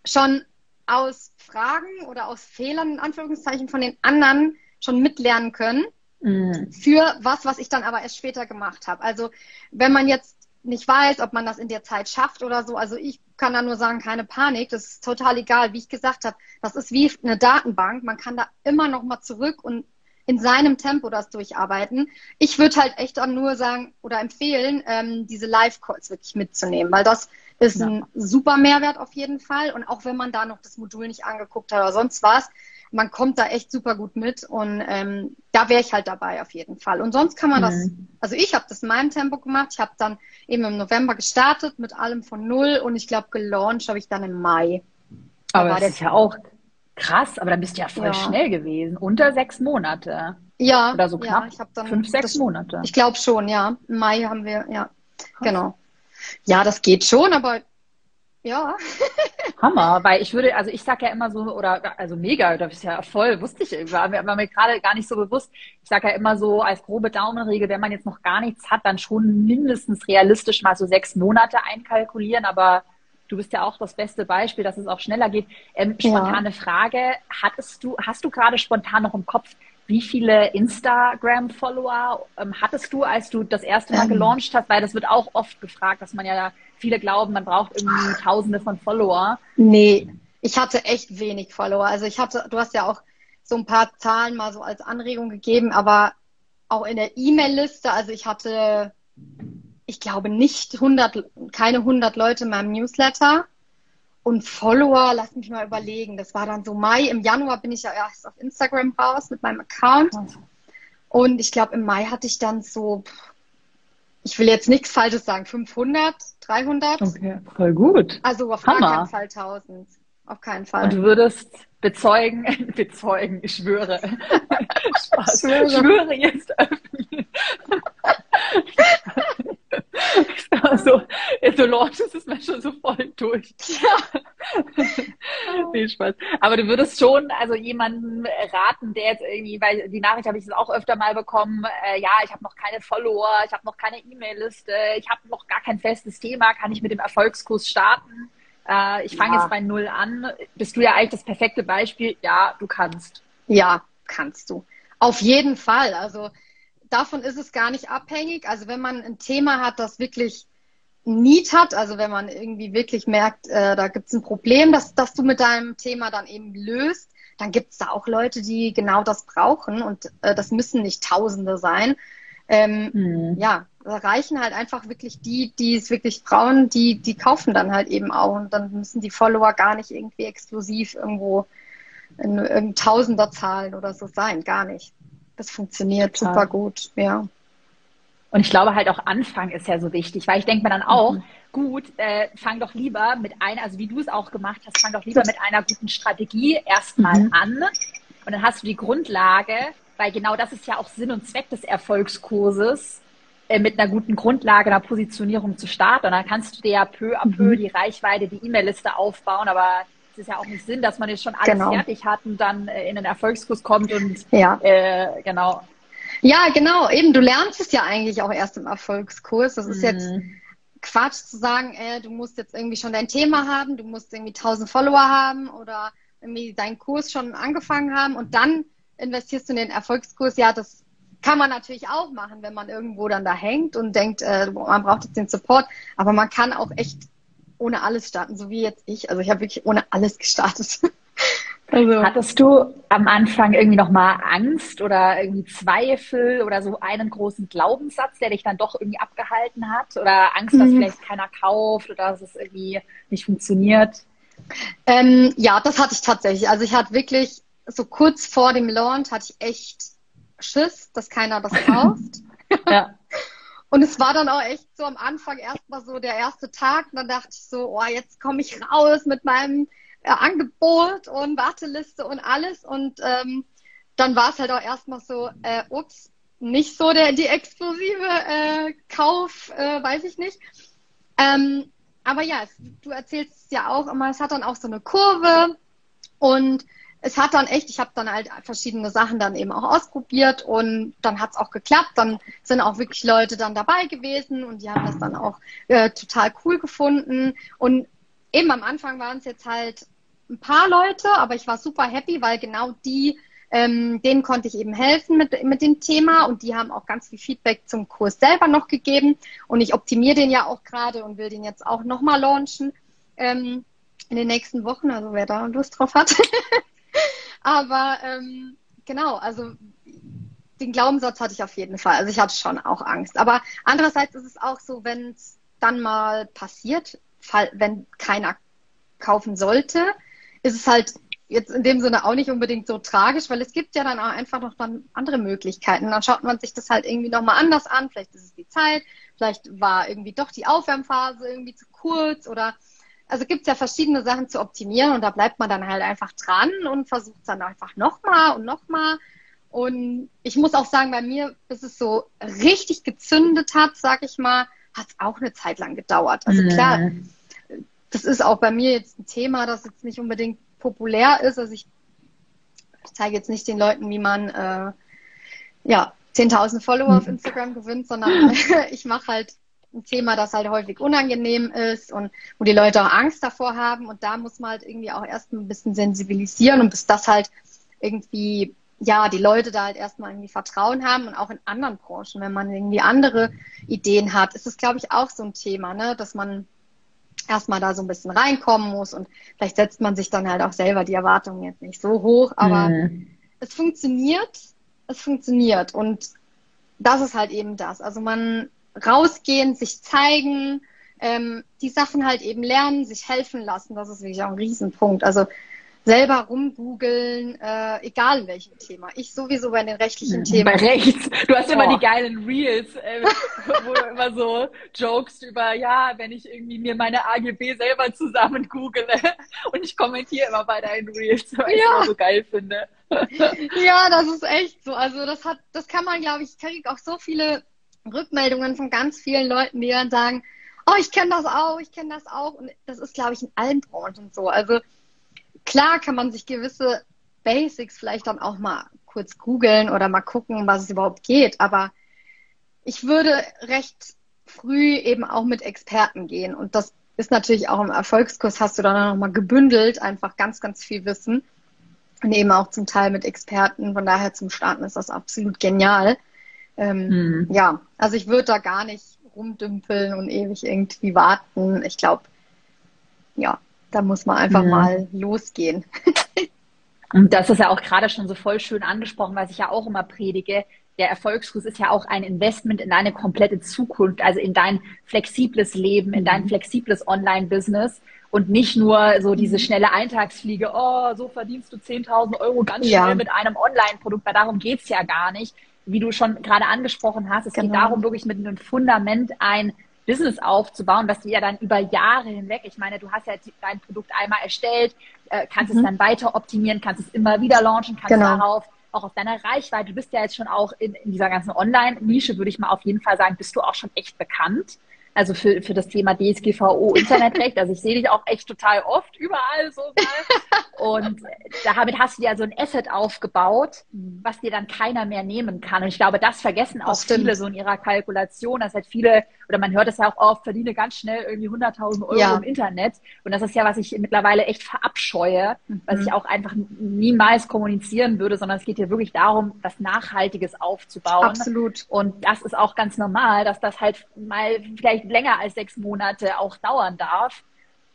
schon aus Fragen oder aus Fehlern in Anführungszeichen von den anderen schon mitlernen können mhm. für was, was ich dann aber erst später gemacht habe. Also wenn man jetzt nicht weiß, ob man das in der Zeit schafft oder so, also ich kann da nur sagen, keine Panik, das ist total egal, wie ich gesagt habe, das ist wie eine Datenbank, man kann da immer noch mal zurück und in seinem Tempo das durcharbeiten. Ich würde halt echt dann nur sagen oder empfehlen, ähm, diese Live-Calls wirklich mitzunehmen, weil das ist ja. ein super Mehrwert auf jeden Fall. Und auch wenn man da noch das Modul nicht angeguckt hat oder sonst was, man kommt da echt super gut mit und ähm, da wäre ich halt dabei auf jeden Fall. Und sonst kann man mhm. das, also ich habe das in meinem Tempo gemacht. Ich habe dann eben im November gestartet mit allem von null und ich glaube gelauncht habe ich dann im Mai. Da aber das ist ja auch krass, aber da bist du ja voll ja. schnell gewesen. Unter sechs Monate. Ja. Oder so knapp. Ja, ich dann fünf, sechs das, Monate. Ich glaube schon, ja. Im Mai haben wir, ja. Krass. Genau. Ja, das geht schon, aber Ja. [laughs] Hammer, weil ich würde, also ich sage ja immer so, oder also mega, das ist ja voll, wusste ich, war, war mir gerade gar nicht so bewusst. Ich sage ja immer so als grobe Daumenregel, wenn man jetzt noch gar nichts hat, dann schon mindestens realistisch mal so sechs Monate einkalkulieren, aber du bist ja auch das beste Beispiel, dass es auch schneller geht. Ähm, spontane ja. Frage, hattest du, hast du gerade spontan noch im Kopf, wie viele Instagram-Follower ähm, hattest du, als du das erste Mal ähm. gelauncht hast? Weil das wird auch oft gefragt, dass man ja viele glauben, man braucht irgendwie Tausende von Follower. Nee, ich hatte echt wenig Follower. Also ich hatte, du hast ja auch so ein paar Zahlen mal so als Anregung gegeben, aber auch in der E-Mail-Liste, also ich hatte, ich glaube nicht 100, keine 100 Leute in meinem Newsletter. Und Follower, lass mich mal überlegen. Das war dann so Mai. Im Januar bin ich ja erst auf Instagram raus mit meinem Account. Und ich glaube, im Mai hatte ich dann so, ich will jetzt nichts Falsches sagen, 500, 300. Okay, voll gut. Also auf Hammer. gar keinen Fall 1000. Auf keinen Fall. Und du würdest bezeugen, [laughs] bezeugen, ich schwöre. [laughs] Spaß. Schwöre. schwöre jetzt öffentlich. [laughs] also, du launchest es mir schon so voll durch. Ja. [laughs] nee, Spaß. Aber du würdest schon also jemanden raten, der jetzt irgendwie, weil die Nachricht habe ich jetzt auch öfter mal bekommen, äh, ja, ich habe noch keine Follower, ich habe noch keine E-Mail-Liste, ich habe noch gar kein festes Thema, kann ich mit dem Erfolgskurs starten? Äh, ich fange ja. jetzt bei Null an. Bist du ja eigentlich das perfekte Beispiel. Ja, du kannst. Ja, kannst du. Auf jeden Fall. Also davon ist es gar nicht abhängig. Also wenn man ein Thema hat, das wirklich Need hat, also wenn man irgendwie wirklich merkt, äh, da gibt es ein Problem, das, das du mit deinem Thema dann eben löst, dann gibt es da auch Leute, die genau das brauchen und äh, das müssen nicht Tausende sein. Ähm, hm. Ja, da reichen halt einfach wirklich die, die es wirklich brauchen, die, die kaufen dann halt eben auch und dann müssen die Follower gar nicht irgendwie exklusiv irgendwo in, in Tausender Zahlen oder so sein, gar nicht. Das funktioniert Total. super gut, ja. Und ich glaube halt auch Anfang ist ja so wichtig, weil ich denke mir dann auch, mhm. gut, äh, fang doch lieber mit einer, also wie du es auch gemacht hast, fang doch lieber mit einer guten Strategie erstmal mhm. an und dann hast du die Grundlage, weil genau das ist ja auch Sinn und Zweck des Erfolgskurses, äh, mit einer guten Grundlage einer Positionierung zu starten. Und dann kannst du dir ja peu à peu mhm. die Reichweite, die E-Mail-Liste aufbauen, aber es ist ja auch nicht Sinn, dass man jetzt schon alles genau. fertig hat und dann äh, in den Erfolgskurs kommt und ja. äh, genau. Ja, genau, eben, du lernst es ja eigentlich auch erst im Erfolgskurs. Das ist mhm. jetzt Quatsch zu sagen, äh, du musst jetzt irgendwie schon dein Thema haben, du musst irgendwie 1000 Follower haben oder irgendwie deinen Kurs schon angefangen haben und dann investierst du in den Erfolgskurs. Ja, das kann man natürlich auch machen, wenn man irgendwo dann da hängt und denkt, äh, man braucht jetzt den Support. Aber man kann auch echt ohne alles starten, so wie jetzt ich. Also ich habe wirklich ohne alles gestartet. [laughs] Also. Hattest du am Anfang irgendwie nochmal Angst oder irgendwie Zweifel oder so einen großen Glaubenssatz, der dich dann doch irgendwie abgehalten hat? Oder Angst, dass mhm. vielleicht keiner kauft oder dass es irgendwie nicht funktioniert? Ähm, ja, das hatte ich tatsächlich. Also ich hatte wirklich so kurz vor dem Launch hatte ich echt Schiss, dass keiner das [laughs] kauft. ja. Und es war dann auch echt so am Anfang erstmal so der erste Tag. Und dann dachte ich so, oh, jetzt komme ich raus mit meinem äh, Angebot und Warteliste und alles. Und ähm, dann war es halt auch erstmal so, äh, ups, nicht so der die exklusive äh, Kauf, äh, weiß ich nicht. Ähm, aber ja, es, du erzählst ja auch immer, es hat dann auch so eine Kurve und es hat dann echt, ich habe dann halt verschiedene Sachen dann eben auch ausprobiert und dann hat es auch geklappt. Dann sind auch wirklich Leute dann dabei gewesen und die haben das dann auch äh, total cool gefunden. Und eben am Anfang waren es jetzt halt ein paar Leute, aber ich war super happy, weil genau die, ähm, denen konnte ich eben helfen mit, mit dem Thema und die haben auch ganz viel Feedback zum Kurs selber noch gegeben und ich optimiere den ja auch gerade und will den jetzt auch nochmal launchen ähm, in den nächsten Wochen, also wer da Lust drauf hat. [laughs] [laughs] Aber ähm, genau, also den Glaubenssatz hatte ich auf jeden Fall. Also ich hatte schon auch Angst. Aber andererseits ist es auch so, wenn es dann mal passiert, wenn keiner kaufen sollte, ist es halt jetzt in dem Sinne auch nicht unbedingt so tragisch, weil es gibt ja dann auch einfach noch dann andere Möglichkeiten. Dann schaut man sich das halt irgendwie nochmal anders an. Vielleicht ist es die Zeit, vielleicht war irgendwie doch die Aufwärmphase irgendwie zu kurz oder also gibt es ja verschiedene Sachen zu optimieren und da bleibt man dann halt einfach dran und versucht es dann einfach nochmal und nochmal. Und ich muss auch sagen, bei mir, bis es so richtig gezündet hat, sag ich mal, hat es auch eine Zeit lang gedauert. Also klar, das ist auch bei mir jetzt ein Thema, das jetzt nicht unbedingt populär ist. Also ich, ich zeige jetzt nicht den Leuten, wie man äh, ja 10.000 Follower auf Instagram gewinnt, sondern [laughs] ich mache halt ein Thema, das halt häufig unangenehm ist und wo die Leute auch Angst davor haben. Und da muss man halt irgendwie auch erst ein bisschen sensibilisieren und bis das halt irgendwie, ja, die Leute da halt erstmal irgendwie Vertrauen haben und auch in anderen Branchen, wenn man irgendwie andere Ideen hat, ist es, glaube ich, auch so ein Thema, ne, dass man erstmal da so ein bisschen reinkommen muss und vielleicht setzt man sich dann halt auch selber die Erwartungen jetzt nicht so hoch, aber mhm. es funktioniert, es funktioniert und das ist halt eben das. Also man rausgehen, sich zeigen, ähm, die Sachen halt eben lernen, sich helfen lassen, das ist wirklich auch ein Riesenpunkt. Also selber rumgoogeln, äh, egal in welchem Thema. Ich sowieso bei den rechtlichen Themen. Bei rechts. Du hast oh. immer die geilen Reels, äh, [laughs] wo du immer so jokest über, ja, wenn ich irgendwie mir meine AGB selber zusammen google [laughs] und ich kommentiere immer bei deinen Reels, weil ja. ich immer so geil finde. [laughs] ja, das ist echt so. Also das hat, das kann man, glaube ich, ich kriege auch so viele Rückmeldungen von ganz vielen Leuten, die dann sagen, oh, ich kenne das auch, ich kenne das auch. Und das ist, glaube ich, in allen Branchen so. Also klar kann man sich gewisse Basics vielleicht dann auch mal kurz googeln oder mal gucken, was es überhaupt geht. Aber ich würde recht früh eben auch mit Experten gehen. Und das ist natürlich auch im Erfolgskurs, hast du dann nochmal gebündelt, einfach ganz, ganz viel Wissen. Und eben auch zum Teil mit Experten. Von daher zum Starten ist das absolut genial. Ähm, mhm. Ja, also ich würde da gar nicht rumdümpeln und ewig irgendwie warten. Ich glaube, ja, da muss man einfach mhm. mal losgehen. [laughs] und das ist ja auch gerade schon so voll schön angesprochen, was ich ja auch immer predige. Der Erfolgskurs ist ja auch ein Investment in deine komplette Zukunft, also in dein flexibles Leben, in dein mhm. flexibles Online-Business und nicht nur so diese mhm. schnelle Eintagsfliege, oh, so verdienst du 10.000 Euro ganz schnell ja. mit einem Online-Produkt, weil darum geht's ja gar nicht, wie du schon gerade angesprochen hast, es genau. geht darum, wirklich mit einem Fundament ein Business aufzubauen, was du ja dann über Jahre hinweg, ich meine, du hast ja dein Produkt einmal erstellt, äh, kannst mhm. es dann weiter optimieren, kannst es immer wieder launchen, kannst genau. darauf auch auf deiner Reichweite, du bist ja jetzt schon auch in, in dieser ganzen Online-Nische, würde ich mal auf jeden Fall sagen, bist du auch schon echt bekannt also für, für das Thema DSGVO Internetrecht. Also ich sehe dich auch echt total oft überall so mal. Und damit hast du dir so ein Asset aufgebaut, was dir dann keiner mehr nehmen kann. Und ich glaube, das vergessen auch das viele so in ihrer Kalkulation. Das halt viele, oder man hört es ja auch oft, verdiene ganz schnell irgendwie 100.000 Euro ja. im Internet. Und das ist ja, was ich mittlerweile echt verabscheue, mhm. was ich auch einfach niemals kommunizieren würde, sondern es geht hier wirklich darum, was Nachhaltiges aufzubauen. Absolut. Und das ist auch ganz normal, dass das halt mal vielleicht länger als sechs Monate auch dauern darf.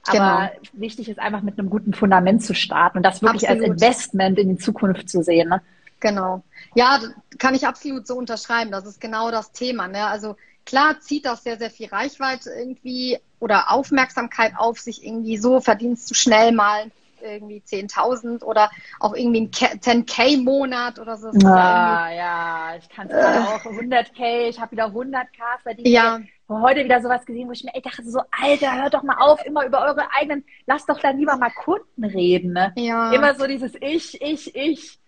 Aber genau. wichtig ist einfach mit einem guten Fundament zu starten und das wirklich absolut. als Investment in die Zukunft zu sehen. Ne? Genau. Ja, kann ich absolut so unterschreiben. Das ist genau das Thema. Ne? Also klar zieht das sehr, sehr viel Reichweite irgendwie oder Aufmerksamkeit auf sich irgendwie so, verdienst du schnell mal irgendwie 10.000 oder auch irgendwie ein 10k-Monat oder so. Ah, ja, ich kann es äh, auch 100k, ich habe wieder 100k verdient. Ja. Heute wieder sowas gesehen, wo ich mir ey, dachte so, Alter, hört doch mal auf, immer über eure eigenen, lasst doch dann lieber mal Kunden reden. Ne? Ja. Immer so dieses Ich, ich, ich.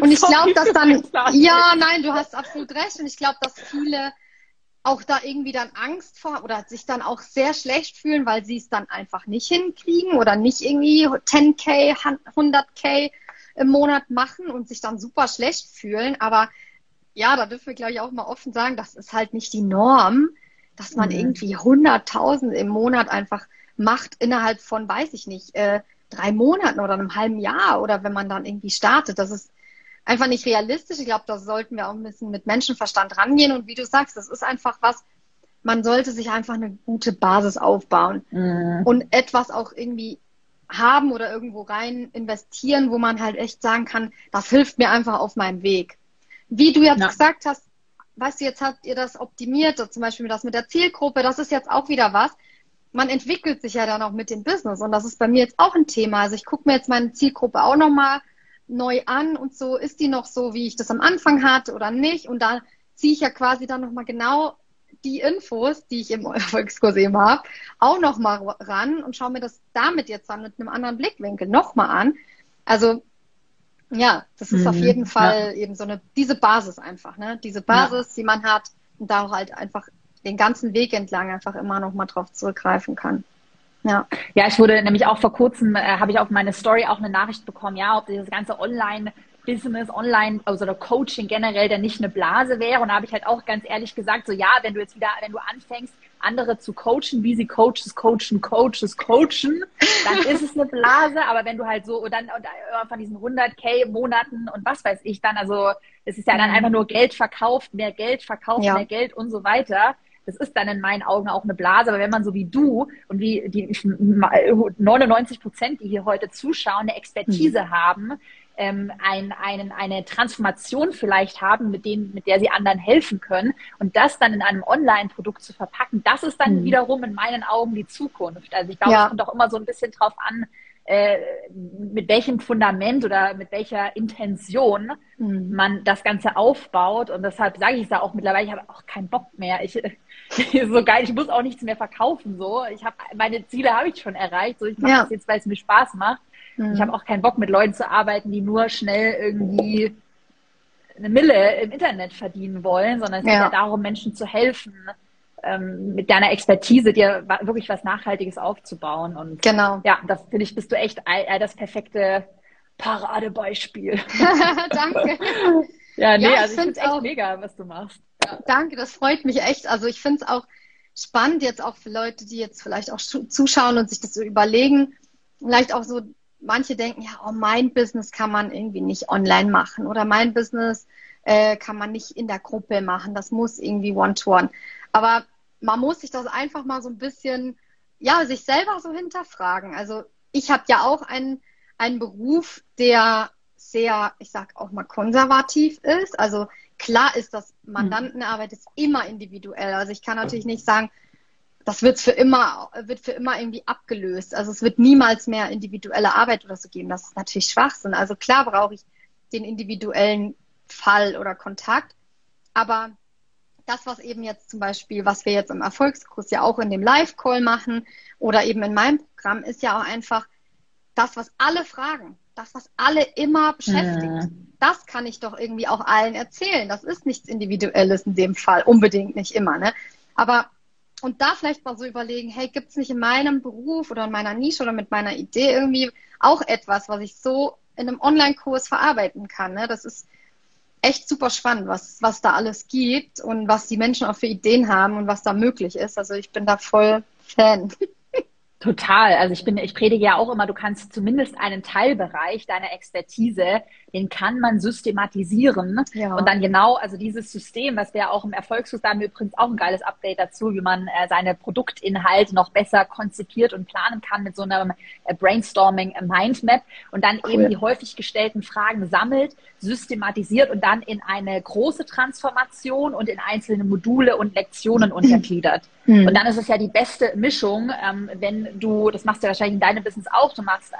Und ich [laughs] glaube, dass dann, ja, nein, du hast absolut recht. Und ich glaube, dass viele auch da irgendwie dann Angst vor oder sich dann auch sehr schlecht fühlen, weil sie es dann einfach nicht hinkriegen oder nicht irgendwie 10k, 100k im Monat machen und sich dann super schlecht fühlen. Aber ja, da dürfen wir, glaube ich, auch mal offen sagen, das ist halt nicht die Norm, dass man mhm. irgendwie 100.000 im Monat einfach macht innerhalb von, weiß ich nicht, äh, drei Monaten oder einem halben Jahr oder wenn man dann irgendwie startet. Das ist einfach nicht realistisch. Ich glaube, da sollten wir auch ein bisschen mit Menschenverstand rangehen. Und wie du sagst, das ist einfach was, man sollte sich einfach eine gute Basis aufbauen mhm. und etwas auch irgendwie haben oder irgendwo rein investieren, wo man halt echt sagen kann, das hilft mir einfach auf meinem Weg. Wie du jetzt ja. gesagt hast, weißt du, jetzt habt ihr das optimiert, zum Beispiel das mit der Zielgruppe, das ist jetzt auch wieder was. Man entwickelt sich ja dann auch mit dem Business und das ist bei mir jetzt auch ein Thema. Also ich gucke mir jetzt meine Zielgruppe auch nochmal neu an und so, ist die noch so, wie ich das am Anfang hatte oder nicht? Und da ziehe ich ja quasi dann nochmal genau die Infos, die ich im [laughs] Erfolgskurs eben habe, auch nochmal ran und schaue mir das damit jetzt dann mit einem anderen Blickwinkel nochmal an. Also ja, das ist mhm, auf jeden Fall ja. eben so eine, diese Basis einfach, ne? Diese Basis, ja. die man hat und da halt einfach den ganzen Weg entlang einfach immer nochmal drauf zurückgreifen kann. Ja. ja, ich wurde nämlich auch vor kurzem, äh, habe ich auf meine Story auch eine Nachricht bekommen, ja, ob dieses ganze Online- Business, Online, also der Coaching generell, der nicht eine Blase wäre. Und da habe ich halt auch ganz ehrlich gesagt, so ja, wenn du jetzt wieder, wenn du anfängst, andere zu coachen, wie sie Coaches, Coachen, Coaches, coachen, dann [laughs] ist es eine Blase. Aber wenn du halt so, und dann und äh, von diesen 100k Monaten und was weiß ich dann, also es ist ja dann mhm. einfach nur Geld verkauft, mehr Geld verkauft, ja. mehr Geld und so weiter. Das ist dann in meinen Augen auch eine Blase. Aber wenn man so wie du und wie die 99 Prozent, die hier heute zuschauen, eine Expertise mhm. haben, ähm, ein, einen, eine Transformation vielleicht haben, mit, denen, mit der sie anderen helfen können und das dann in einem Online-Produkt zu verpacken, das ist dann mhm. wiederum in meinen Augen die Zukunft. Also ich glaube, ja. es kommt auch immer so ein bisschen drauf an, äh, mit welchem Fundament oder mit welcher Intention mhm. man das Ganze aufbaut. Und deshalb sage ich es da auch mittlerweile, ich habe auch keinen Bock mehr. Ich, [laughs] so geil, ich muss auch nichts mehr verkaufen. So, ich habe meine Ziele habe ich schon erreicht. So, ich mache ja. das jetzt, weil es mir Spaß macht. Mhm. Ich habe auch keinen Bock, mit Leuten zu arbeiten, die nur schnell irgendwie eine Mille im Internet verdienen wollen, sondern es ja. geht ja darum, Menschen zu helfen, ähm, mit deiner Expertise dir wirklich was Nachhaltiges aufzubauen. Und genau. ja, das finde ich, bist du echt das perfekte Paradebeispiel. [laughs] [laughs] Danke. ja, nee, ja, also ich finde es echt auch, mega, was du machst. Ja. Danke, das freut mich echt. Also ich finde es auch spannend, jetzt auch für Leute, die jetzt vielleicht auch zuschauen und sich das so überlegen, vielleicht auch so manche denken, ja, oh, mein Business kann man irgendwie nicht online machen oder mein Business äh, kann man nicht in der Gruppe machen. Das muss irgendwie One-to-One. -one. Aber man muss sich das einfach mal so ein bisschen, ja, sich selber so hinterfragen. Also ich habe ja auch einen, einen Beruf, der sehr, ich sag auch mal, konservativ ist. Also klar ist das Mandantenarbeit ist immer individuell. Also ich kann natürlich nicht sagen, das wird für immer, wird für immer irgendwie abgelöst. Also es wird niemals mehr individuelle Arbeit oder so geben. Das ist natürlich Schwachsinn. Also klar brauche ich den individuellen Fall oder Kontakt. Aber das, was eben jetzt zum Beispiel, was wir jetzt im Erfolgskurs ja auch in dem Live-Call machen oder eben in meinem Programm, ist ja auch einfach das, was alle fragen, das, was alle immer beschäftigt. Ja. Das kann ich doch irgendwie auch allen erzählen. Das ist nichts Individuelles in dem Fall, unbedingt nicht immer. Ne? Aber und da vielleicht mal so überlegen, hey, gibt es nicht in meinem Beruf oder in meiner Nische oder mit meiner Idee irgendwie auch etwas, was ich so in einem Online-Kurs verarbeiten kann? Ne? Das ist echt super spannend, was, was da alles gibt und was die Menschen auch für Ideen haben und was da möglich ist. Also ich bin da voll Fan. Total. Also ich bin, ich predige ja auch immer, du kannst zumindest einen Teilbereich deiner Expertise, den kann man systematisieren ja. und dann genau, also dieses System, was wir auch im Erfolgskurs haben, übrigens auch ein geiles Update dazu, wie man äh, seine Produktinhalte noch besser konzipiert und planen kann mit so einem äh, Brainstorming Mindmap und dann cool. eben die häufig gestellten Fragen sammelt, systematisiert und dann in eine große Transformation und in einzelne Module und Lektionen [clears throat] untergliedert. Mhm. Und dann ist es ja die beste Mischung, ähm, wenn du, das machst du ja wahrscheinlich in deinem Business auch, du machst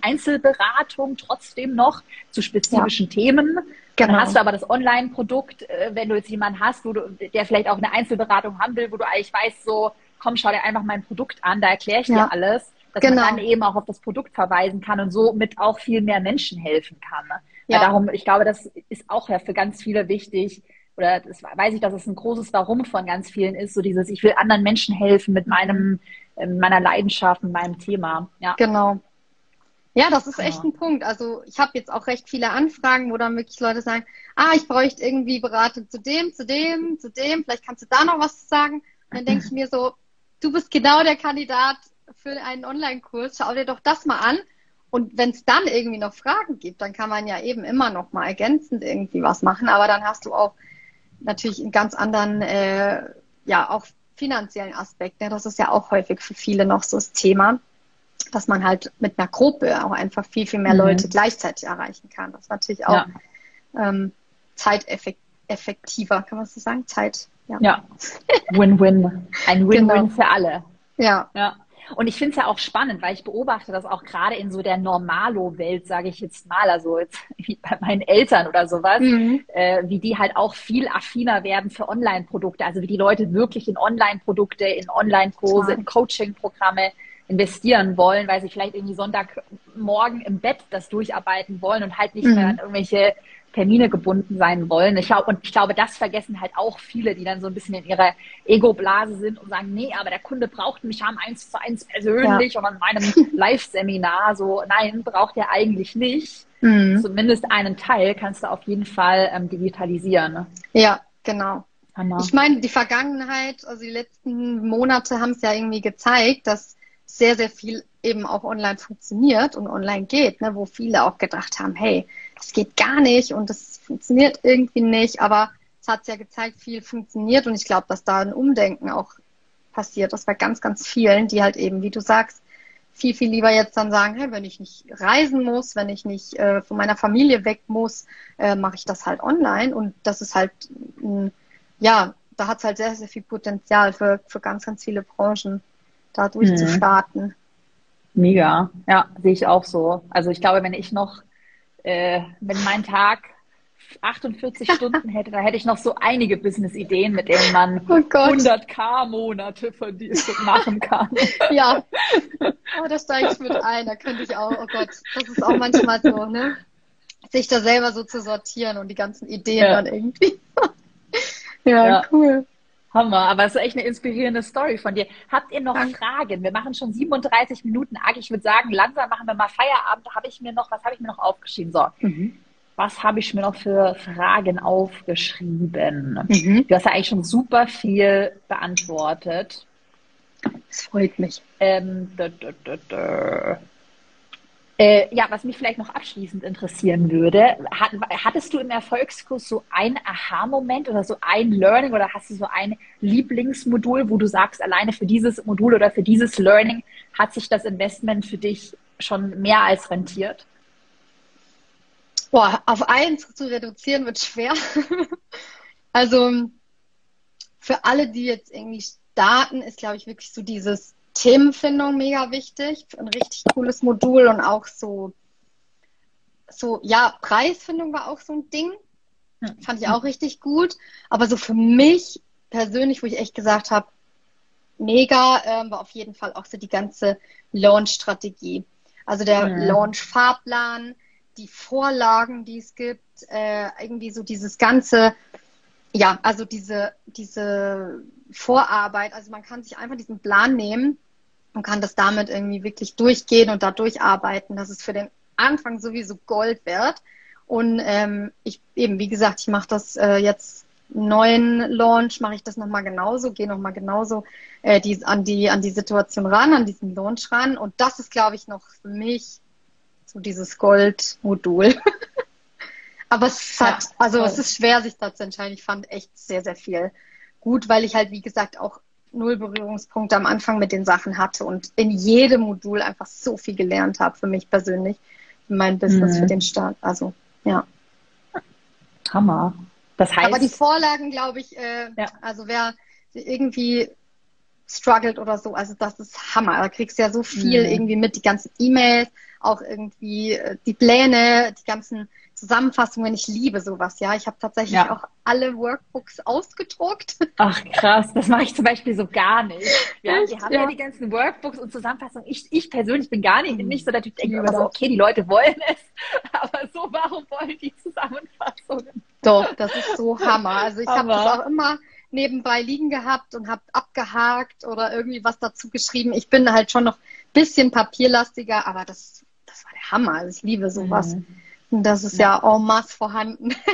Einzelberatung trotzdem noch zu spezifischen ja. Themen. Genau. Dann hast du aber das Online-Produkt, äh, wenn du jetzt jemanden hast, wo du, der vielleicht auch eine Einzelberatung haben will, wo du eigentlich weißt, so, komm, schau dir einfach mein Produkt an, da erkläre ich ja. dir alles, dass genau. man dann eben auch auf das Produkt verweisen kann und somit auch viel mehr Menschen helfen kann. Ja. darum, ich glaube, das ist auch ja für ganz viele wichtig, oder das weiß ich, dass es ein großes Warum von ganz vielen ist, so dieses, ich will anderen Menschen helfen mit meinem, meiner Leidenschaft, mit meinem Thema. Ja. Genau. Ja, das ist echt ein Punkt. Also ich habe jetzt auch recht viele Anfragen, wo dann wirklich Leute sagen, ah, ich bräuchte irgendwie Beratung zu dem, zu dem, zu dem, vielleicht kannst du da noch was sagen. Und dann denke ich mir so, du bist genau der Kandidat für einen Online-Kurs, schau dir doch das mal an. Und wenn es dann irgendwie noch Fragen gibt, dann kann man ja eben immer noch mal ergänzend irgendwie was machen. Aber dann hast du auch natürlich einen ganz anderen, äh, ja, auch finanziellen Aspekt. Ne? Das ist ja auch häufig für viele noch so das Thema dass man halt mit einer Gruppe auch einfach viel, viel mehr mhm. Leute gleichzeitig erreichen kann. Das ist natürlich auch ja. ähm, zeiteffektiver, kann man so sagen? Zeit, ja. Win-win. Ein [laughs] Win-Win genau. für alle. Ja. Ja. Und ich finde es ja auch spannend, weil ich beobachte das auch gerade in so der Normalo-Welt, sage ich jetzt mal, also jetzt [laughs] wie bei meinen Eltern oder sowas, mhm. äh, wie die halt auch viel affiner werden für Online-Produkte, also wie die Leute wirklich in Online-Produkte, in Online-Kurse, in Coaching-Programme investieren wollen, weil sie vielleicht irgendwie Sonntagmorgen im Bett das durcharbeiten wollen und halt nicht mhm. mehr irgendwelche Termine gebunden sein wollen. Ich glaub, und ich glaube, das vergessen halt auch viele, die dann so ein bisschen in ihrer Ego-Blase sind und sagen, nee, aber der Kunde braucht mich am eins zu eins persönlich ja. und an meinem [laughs] Live-Seminar. So, nein, braucht er eigentlich nicht. Mhm. Zumindest einen Teil kannst du auf jeden Fall ähm, digitalisieren. Ne? Ja, genau. Hammer. Ich meine, die Vergangenheit, also die letzten Monate haben es ja irgendwie gezeigt, dass sehr, sehr viel eben auch online funktioniert und online geht, ne, wo viele auch gedacht haben, hey, das geht gar nicht und das funktioniert irgendwie nicht, aber es hat ja gezeigt, viel funktioniert und ich glaube, dass da ein Umdenken auch passiert, das bei ganz, ganz vielen, die halt eben, wie du sagst, viel, viel lieber jetzt dann sagen, hey, wenn ich nicht reisen muss, wenn ich nicht äh, von meiner Familie weg muss, äh, mache ich das halt online und das ist halt ein ja, da hat es halt sehr, sehr viel Potenzial für, für ganz, ganz viele Branchen, da durchzustarten. Mhm. Mega, ja, sehe ich auch so. Also ich glaube, wenn ich noch, äh, wenn mein Tag 48 Stunden hätte, da hätte ich noch so einige Business-Ideen, mit denen man oh 100k Monate machen kann. Ja, oh, da steige ich mit ein, da könnte ich auch, oh Gott, das ist auch manchmal so, ne? Sich da selber so zu sortieren und die ganzen Ideen ja. dann irgendwie. [laughs] Ja, ja, cool. Hammer, aber es ist echt eine inspirierende Story von dir. Habt ihr noch Danke. Fragen? Wir machen schon 37 Minuten. Ag, ich würde sagen, langsam machen wir mal Feierabend. Habe ich mir noch, was habe ich mir noch aufgeschrieben? So. Mhm. Was habe ich mir noch für Fragen aufgeschrieben? Mhm. Du hast ja eigentlich schon super viel beantwortet. Das freut mich. Ähm, dö, dö, dö, äh, ja, was mich vielleicht noch abschließend interessieren würde, hat, hattest du im Erfolgskurs so ein Aha-Moment oder so ein Learning oder hast du so ein Lieblingsmodul, wo du sagst, alleine für dieses Modul oder für dieses Learning hat sich das Investment für dich schon mehr als rentiert? Boah, auf eins zu reduzieren wird schwer. [laughs] also für alle, die jetzt irgendwie starten, ist, glaube ich, wirklich so dieses Themenfindung mega wichtig, ein richtig cooles Modul und auch so, so, ja, Preisfindung war auch so ein Ding. Fand ich auch richtig gut. Aber so für mich persönlich, wo ich echt gesagt habe, mega, äh, war auf jeden Fall auch so die ganze Launch-Strategie. Also der mhm. Launch-Fahrplan, die Vorlagen, die es gibt, äh, irgendwie so dieses ganze, ja, also diese, diese Vorarbeit. Also man kann sich einfach diesen Plan nehmen und kann das damit irgendwie wirklich durchgehen und da durcharbeiten, dass es für den Anfang sowieso Gold wird. Und ähm, ich eben, wie gesagt, ich mache das äh, jetzt neuen Launch, mache ich das nochmal genauso, gehe nochmal genauso äh, die, an, die, an die Situation ran, an diesen Launch ran. Und das ist, glaube ich, noch für mich so dieses Gold-Modul. [laughs] Aber es hat, ja, also es ist schwer, sich da zu entscheiden. Ich fand echt sehr, sehr viel gut, weil ich halt, wie gesagt, auch null Berührungspunkte am Anfang mit den Sachen hatte und in jedem Modul einfach so viel gelernt habe für mich persönlich, für mein Business, mhm. für den Start. Also, ja. Hammer. Das heißt. Aber die Vorlagen, glaube ich, äh, ja. also wer irgendwie struggelt oder so, also das ist Hammer. Da kriegst du ja so viel mhm. irgendwie mit, die ganzen E-Mails, auch irgendwie äh, die Pläne, die ganzen Zusammenfassungen. Ich liebe sowas, ja. Ich habe tatsächlich ja. auch alle Workbooks ausgedruckt. Ach krass, das mache ich zum Beispiel so gar nicht. Ja, Echt? wir haben ja. ja. die ganzen Workbooks und Zusammenfassungen. Ich, ich persönlich bin gar nicht, nicht so der Typ, denke immer so, okay, die Leute wollen es, [laughs] aber so, warum wollen die Zusammenfassungen? Doch, das ist so Hammer. Also ich habe das auch immer nebenbei liegen gehabt und habe abgehakt oder irgendwie was dazu geschrieben. Ich bin halt schon noch ein bisschen papierlastiger, aber das, das war der Hammer. Also ich liebe sowas. Mhm. Und das ist ja, ja en masse vorhanden. [laughs]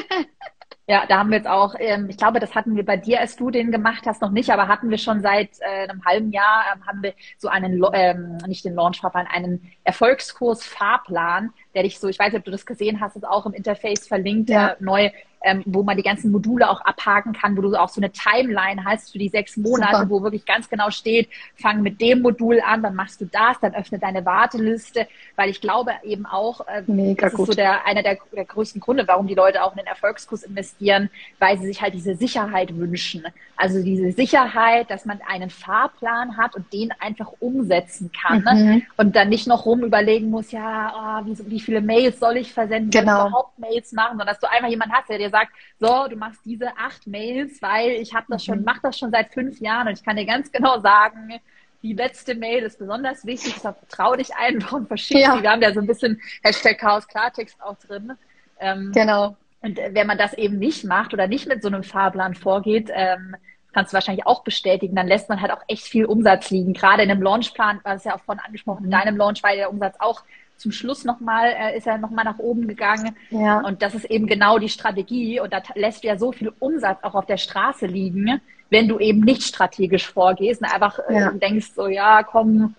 Ja, da haben wir jetzt auch, ähm, ich glaube, das hatten wir bei dir, als du den gemacht hast, noch nicht, aber hatten wir schon seit äh, einem halben Jahr, ähm, haben wir so einen, ähm, nicht den Launch-Fahrplan, einen Erfolgskurs-Fahrplan, der dich so, ich weiß nicht, ob du das gesehen hast, ist auch im Interface verlinkt, ja. neu ähm, wo man die ganzen Module auch abhaken kann, wo du auch so eine Timeline hast für die sechs Monate, Super. wo wirklich ganz genau steht, fang mit dem Modul an, dann machst du das, dann öffne deine Warteliste, weil ich glaube eben auch, äh, Mega das gut. ist so der, einer der, der größten Gründe, warum die Leute auch in den Erfolgskurs investieren, weil sie sich halt diese Sicherheit wünschen. Also diese Sicherheit, dass man einen Fahrplan hat und den einfach umsetzen kann ne? mhm. und dann nicht noch rum überlegen muss, ja, oh, wie, wie viele Mails soll ich versenden, genau. soll ich überhaupt Mails machen, sondern dass du einfach jemanden hast, der dir sagt, so, du machst diese acht Mails, weil ich habe das schon, mhm. mache das schon seit fünf Jahren und ich kann dir ganz genau sagen, die letzte Mail ist besonders wichtig, deshalb trau dich einfach und verschick ja. Wir haben ja so ein bisschen Hashtag Chaos Klartext auch drin. Ähm, genau. Und äh, wenn man das eben nicht macht oder nicht mit so einem Fahrplan vorgeht, ähm, kannst du wahrscheinlich auch bestätigen, dann lässt man halt auch echt viel Umsatz liegen. Gerade in einem Launchplan, war es ja auch vorhin angesprochen, in mhm. deinem Launch war der Umsatz auch zum Schluss nochmal, äh, ist er nochmal nach oben gegangen. Ja. Und das ist eben genau die Strategie. Und da lässt du ja so viel Umsatz auch auf der Straße liegen, wenn du eben nicht strategisch vorgehst und einfach äh, ja. denkst so, ja, komm,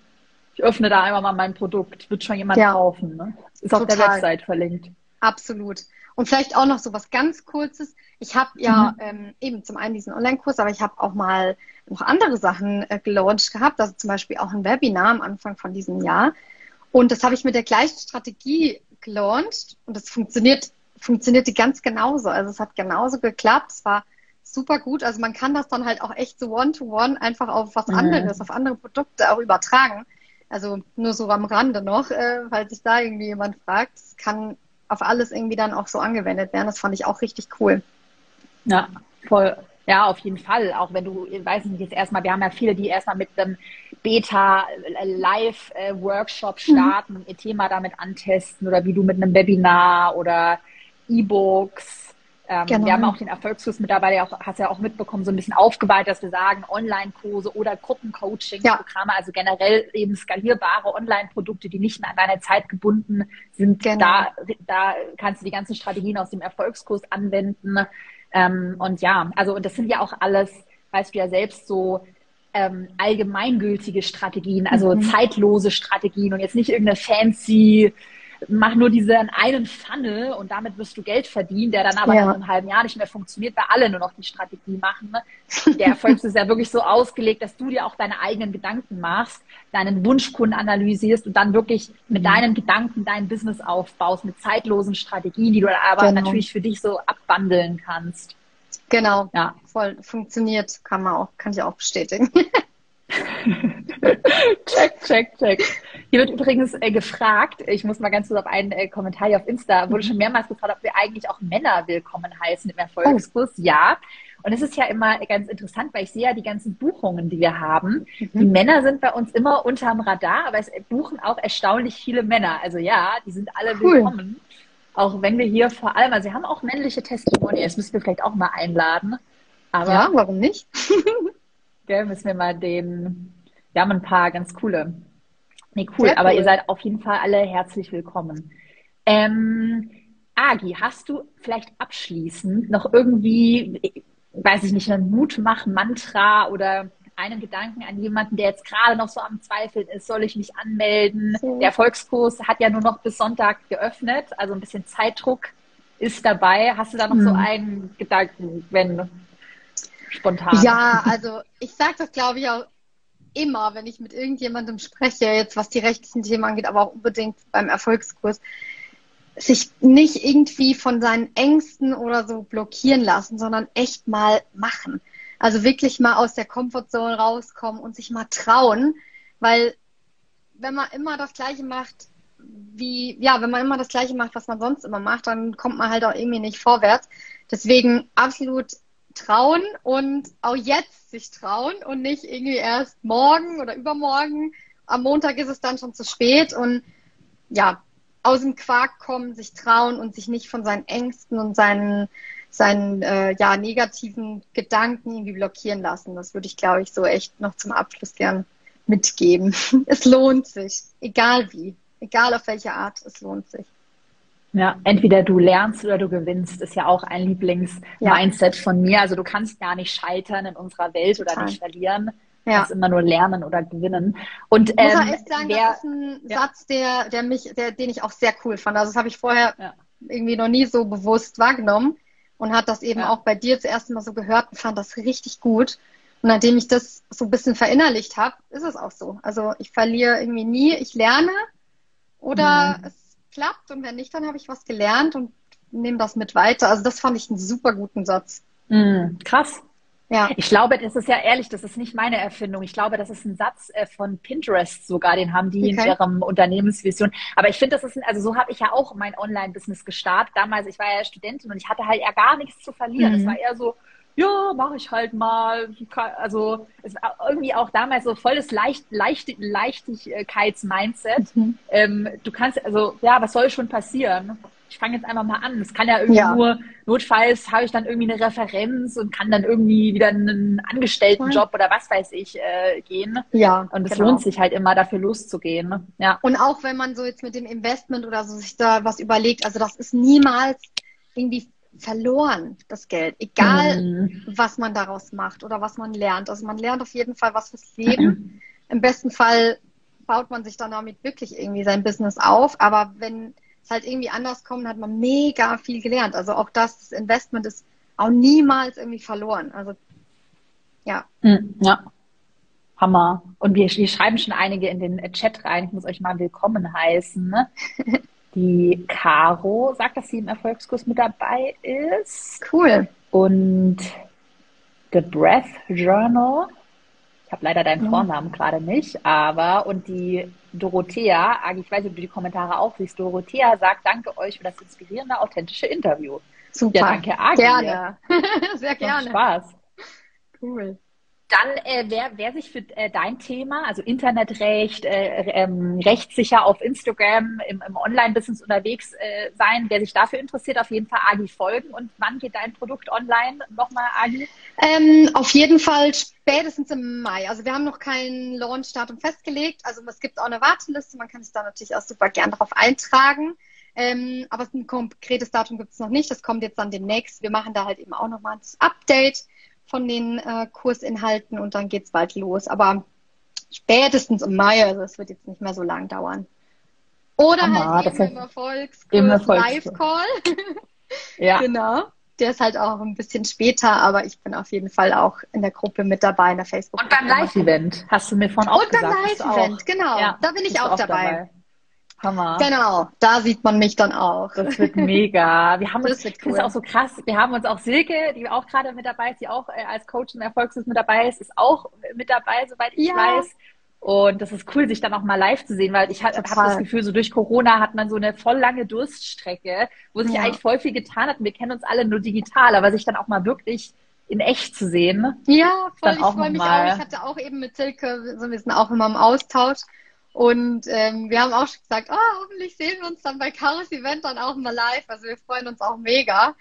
ich öffne da einmal mal mein Produkt, wird schon jemand ja. kaufen. Ne? Ist Total. auf der Website verlinkt. Absolut. Und vielleicht auch noch so was ganz Kurzes. Ich habe ja mhm. ähm, eben zum einen diesen Online-Kurs, aber ich habe auch mal noch andere Sachen äh, gelauncht gehabt, also zum Beispiel auch ein Webinar am Anfang von diesem Jahr. Und das habe ich mit der gleichen Strategie gelauncht und das funktioniert, funktionierte ganz genauso. Also es hat genauso geklappt. Es war super gut. Also man kann das dann halt auch echt so one-to-one -one einfach auf was mhm. anderes, auf andere Produkte auch übertragen. Also nur so am Rande noch, äh, falls sich da irgendwie jemand fragt. Es kann auf alles irgendwie dann auch so angewendet werden. Das fand ich auch richtig cool. Ja, voll. Ja, auf jeden Fall. Auch wenn du, weiß nicht, jetzt erstmal, wir haben ja viele, die erstmal mit einem Beta-Live-Workshop mhm. starten, mhm. ihr Thema damit antesten oder wie du mit einem Webinar oder E-Books ähm, genau. Wir haben auch den Erfolgskurs mittlerweile auch, hast ja auch mitbekommen, so ein bisschen aufgeweitet, dass wir sagen, Online-Kurse oder Gruppencoaching-Programme, ja. also generell eben skalierbare Online-Produkte, die nicht mehr an deine Zeit gebunden sind. Genau. Da, da kannst du die ganzen Strategien aus dem Erfolgskurs anwenden. Ähm, und ja, also und das sind ja auch alles, weißt du ja selbst so, ähm, allgemeingültige Strategien, also mhm. zeitlose Strategien und jetzt nicht irgendeine fancy mach nur diesen einen Funnel und damit wirst du Geld verdienen, der dann aber ja. nach einem halben Jahr nicht mehr funktioniert, weil alle nur noch die Strategie machen. Ne? Der Erfolg ist ja wirklich so ausgelegt, dass du dir auch deine eigenen Gedanken machst, deinen Wunschkunden analysierst und dann wirklich mit mhm. deinen Gedanken dein Business aufbaust, mit zeitlosen Strategien, die du aber genau. natürlich für dich so abwandeln kannst. Genau, ja. voll funktioniert, kann man auch, kann ich auch bestätigen. [laughs] check, check, check. Hier wird übrigens äh, gefragt, ich muss mal ganz kurz auf einen äh, Kommentar hier auf Insta, wurde schon mehrmals gefragt, ob wir eigentlich auch Männer willkommen heißen im Erfolgskurs. Oh. Ja. Und es ist ja immer ganz interessant, weil ich sehe ja die ganzen Buchungen, die wir haben. Mhm. Die Männer sind bei uns immer unterm Radar, aber es buchen auch erstaunlich viele Männer. Also ja, die sind alle cool. willkommen. Auch wenn wir hier vor allem, also wir haben auch männliche Testimonials, müssen wir vielleicht auch mal einladen. Aber ja, warum nicht? [laughs] Gell, müssen wir mal den, wir haben ein paar ganz coole. Nee, cool, Sehr aber cool. ihr seid auf jeden Fall alle herzlich willkommen. Ähm, Agi, hast du vielleicht abschließend noch irgendwie, weiß ich nicht, ein Mutmach-Mantra oder einen Gedanken an jemanden, der jetzt gerade noch so am Zweifeln ist, soll ich mich anmelden? Mhm. Der Erfolgskurs hat ja nur noch bis Sonntag geöffnet, also ein bisschen Zeitdruck ist dabei. Hast du da noch mhm. so einen Gedanken, wenn spontan. Ja, also ich sage das, glaube ich, auch immer, wenn ich mit irgendjemandem spreche, jetzt was die rechtlichen Themen angeht, aber auch unbedingt beim Erfolgskurs, sich nicht irgendwie von seinen Ängsten oder so blockieren lassen, sondern echt mal machen. Also wirklich mal aus der Komfortzone rauskommen und sich mal trauen, weil wenn man immer das Gleiche macht, wie, ja, wenn man immer das Gleiche macht, was man sonst immer macht, dann kommt man halt auch irgendwie nicht vorwärts. Deswegen absolut trauen und auch jetzt sich trauen und nicht irgendwie erst morgen oder übermorgen. Am Montag ist es dann schon zu spät und ja, aus dem Quark kommen, sich trauen und sich nicht von seinen Ängsten und seinen, seinen äh, ja, negativen Gedanken irgendwie blockieren lassen. Das würde ich, glaube ich, so echt noch zum Abschluss gern mitgeben. [laughs] Es lohnt sich, egal wie, egal auf welche Art, es lohnt sich. Ja, entweder du lernst oder du gewinnst, ist ja auch ein Lieblings-Mindset ja. von mir. Also du kannst gar nicht scheitern in unserer Welt Total. oder nicht verlieren. Ja. Du kannst immer nur lernen oder gewinnen. Und ähm, muss echt sagen, wer, das ist ein ja. Satz, der, der mich, der, den ich auch sehr cool fand. Also das habe ich vorher ja. irgendwie noch nie so bewusst wahrgenommen und hat das eben auch bei dir zuerst mal so gehört und fand das richtig gut. Und nachdem ich das so ein bisschen verinnerlicht habe, ist es auch so. Also ich verliere irgendwie nie, ich lerne oder mhm. es klappt und wenn nicht, dann habe ich was gelernt und nehme das mit weiter. Also das fand ich einen super guten Satz. Mm, krass. Ja. Ich glaube, das ist ja ehrlich, das ist nicht meine Erfindung. Ich glaube, das ist ein Satz äh, von Pinterest sogar, den haben die okay. in ihrem Unternehmensvision. Aber ich finde, das ist, ein, also so habe ich ja auch mein Online-Business gestartet. Damals, ich war ja Studentin und ich hatte halt ja gar nichts zu verlieren. Es mhm. war eher so, ja, mache ich halt mal. Also es war irgendwie auch damals so volles Leicht, Leicht, Leichtigkeits-Mindset. Mhm. Ähm, du kannst, also ja, was soll schon passieren? Ich fange jetzt einfach mal an. Es kann ja irgendwie ja. nur, notfalls habe ich dann irgendwie eine Referenz und kann dann irgendwie wieder einen Angestelltenjob oder was weiß ich äh, gehen. Ja. Und es genau. lohnt sich halt immer dafür loszugehen. Ja. Und auch wenn man so jetzt mit dem Investment oder so sich da was überlegt, also das ist niemals irgendwie verloren, das Geld. Egal, mhm. was man daraus macht oder was man lernt. Also man lernt auf jeden Fall was fürs Leben. Im besten Fall baut man sich dann damit wirklich irgendwie sein Business auf. Aber wenn es halt irgendwie anders kommt, hat man mega viel gelernt. Also auch das, das Investment ist auch niemals irgendwie verloren. Also ja. Mhm, ja. Hammer. Und wir, wir schreiben schon einige in den Chat rein. Ich muss euch mal willkommen heißen. Ne? [laughs] Die Caro sagt, dass sie im Erfolgskurs mit dabei ist. Cool. Und The Breath Journal. Ich habe leider deinen. Vornamen gerade nicht, aber und die Dorothea, ich weiß nicht, ob du die Kommentare auch siehst. Dorothea sagt, danke euch für das inspirierende, authentische Interview. Super. Ja, danke, Agi. Gerne. [laughs] Sehr gerne. Spaß. Cool. Dann, äh, wer, wer sich für äh, dein Thema, also Internetrecht, äh, ähm, rechtssicher auf Instagram, im, im Online-Business unterwegs äh, sein, wer sich dafür interessiert, auf jeden Fall Agi folgen. Und wann geht dein Produkt online nochmal, Agi? Ähm, auf jeden Fall spätestens im Mai. Also wir haben noch kein Launch-Datum festgelegt. Also es gibt auch eine Warteliste. Man kann sich da natürlich auch super gern darauf eintragen. Ähm, aber ein konkretes Datum gibt es noch nicht. Das kommt jetzt dann demnächst. Wir machen da halt eben auch nochmal das Update von den äh, Kursinhalten und dann geht's bald los. Aber spätestens im Mai, also es wird jetzt nicht mehr so lang dauern. Oder Hammer, halt eben im Erfolgskurs Live-Call. [laughs] ja. Genau. Der ist halt auch ein bisschen später, aber ich bin auf jeden Fall auch in der Gruppe mit dabei, in der Facebook. Und beim Live-Event, hast du mir von auch Und gesagt. Und beim Live-Event, genau. Ja, da bin ich auch, auch dabei. dabei. Hammer. Genau, da sieht man mich dann auch. Das wird mega. Wir haben uns, das, cool. das ist auch so krass. Wir haben uns auch Silke, die auch gerade mit dabei ist, die auch äh, als Coach im Erfolgslos mit dabei ist, ist auch mit dabei, soweit ich ja. weiß. Und das ist cool, sich dann auch mal live zu sehen, weil ich habe hab das Gefühl, so durch Corona hat man so eine voll lange Durststrecke, wo sich ja. eigentlich voll viel getan hat. Wir kennen uns alle nur digital, aber sich dann auch mal wirklich in echt zu sehen. Ja, voll. Ich freue mich auch. Ich hatte auch eben mit Silke, so wir sind auch immer im Austausch. Und ähm, wir haben auch schon gesagt, oh, hoffentlich sehen wir uns dann bei Chaos Event dann auch mal live. Also wir freuen uns auch mega,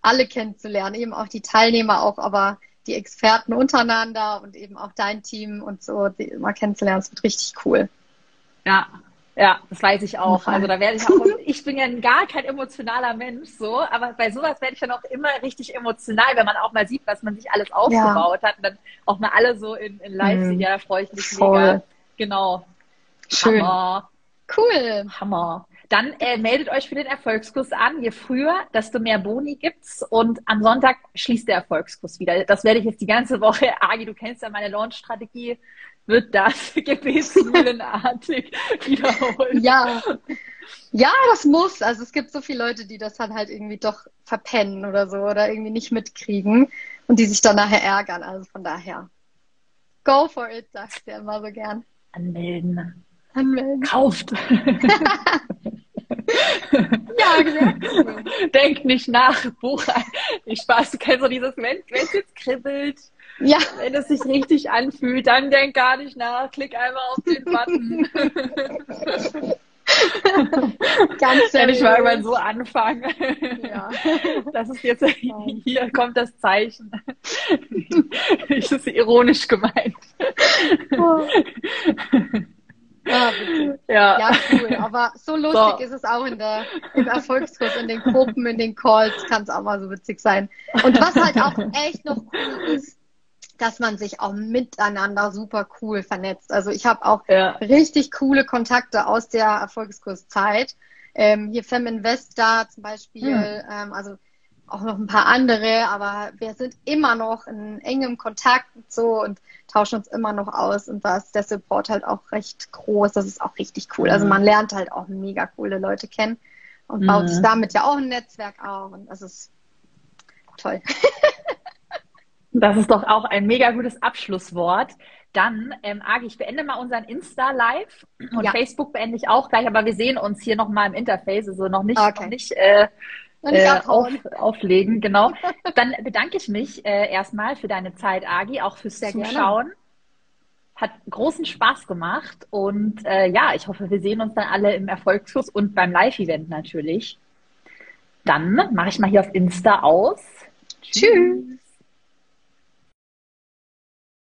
alle kennenzulernen, eben auch die Teilnehmer auch, aber die Experten untereinander und eben auch dein Team und so die mal kennenzulernen. Das wird richtig cool. Ja, ja, das weiß ich auch. Also da werde ich auch, ich bin ja gar kein emotionaler Mensch, so, aber bei sowas werde ich dann auch immer richtig emotional, wenn man auch mal sieht, was man sich alles aufgebaut ja. hat und dann auch mal alle so in, in live mhm. ja, da freue ich mich Voll. mega. Genau. Schön. Hammer. Cool. Hammer. Dann äh, meldet euch für den Erfolgskurs an. Je früher, desto mehr Boni gibt's. Und am Sonntag schließt der Erfolgskurs wieder. Das werde ich jetzt die ganze Woche, [laughs] Agi, du kennst ja meine Launch-Strategie, wird das [laughs] gebetsmühlenartig wiederholen. Ja. Ja, das muss. Also es gibt so viele Leute, die das dann halt irgendwie doch verpennen oder so oder irgendwie nicht mitkriegen und die sich dann nachher ärgern. Also von daher. Go for it, sagst du immer so gern. Anmelden. Anmelden. Kauft. [laughs] ja, genau. Denk nicht nach, Buch ein. Ich Spaß, du kennst so dieses, wenn es jetzt kribbelt, ja. wenn es sich richtig anfühlt, dann denk gar nicht nach, klick einfach auf den Button. [laughs] Ganz [laughs] Wenn ich mal irgendwann so anfange. Ja. Das ist jetzt, hier kommt das Zeichen. Ich ist ironisch gemeint. Oh. Ja, ja. ja, cool. Aber so lustig so. ist es auch in der, im Erfolgskurs, in den Gruppen, in den Calls, kann es auch mal so witzig sein. Und was halt auch echt noch cool ist, dass man sich auch miteinander super cool vernetzt. Also ich habe auch ja. richtig coole Kontakte aus der Erfolgskurszeit. Ähm, hier Feminvest da zum Beispiel, hm. ähm, also auch noch ein paar andere, aber wir sind immer noch in engem Kontakt und so und tauschen uns immer noch aus und da ist der Support halt auch recht groß. Das ist auch richtig cool. Also mhm. man lernt halt auch mega coole Leute kennen und mhm. baut sich damit ja auch ein Netzwerk auf und das ist toll. [laughs] das ist doch auch ein mega gutes Abschlusswort. Dann, ähm, Agi, ich beende mal unseren Insta-Live und ja. Facebook beende ich auch gleich, aber wir sehen uns hier nochmal im Interface, also noch nicht, okay. noch nicht äh, äh, auf, auflegen, genau. [laughs] Dann bedanke ich mich äh, erstmal für deine Zeit, Agi, auch fürs Sehr Zuschauen. Gerne. Hat großen Spaß gemacht und äh, ja, ich hoffe, wir sehen uns dann alle im Erfolgskurs und beim Live-Event natürlich. Dann mache ich mal hier auf Insta aus. Tschüss.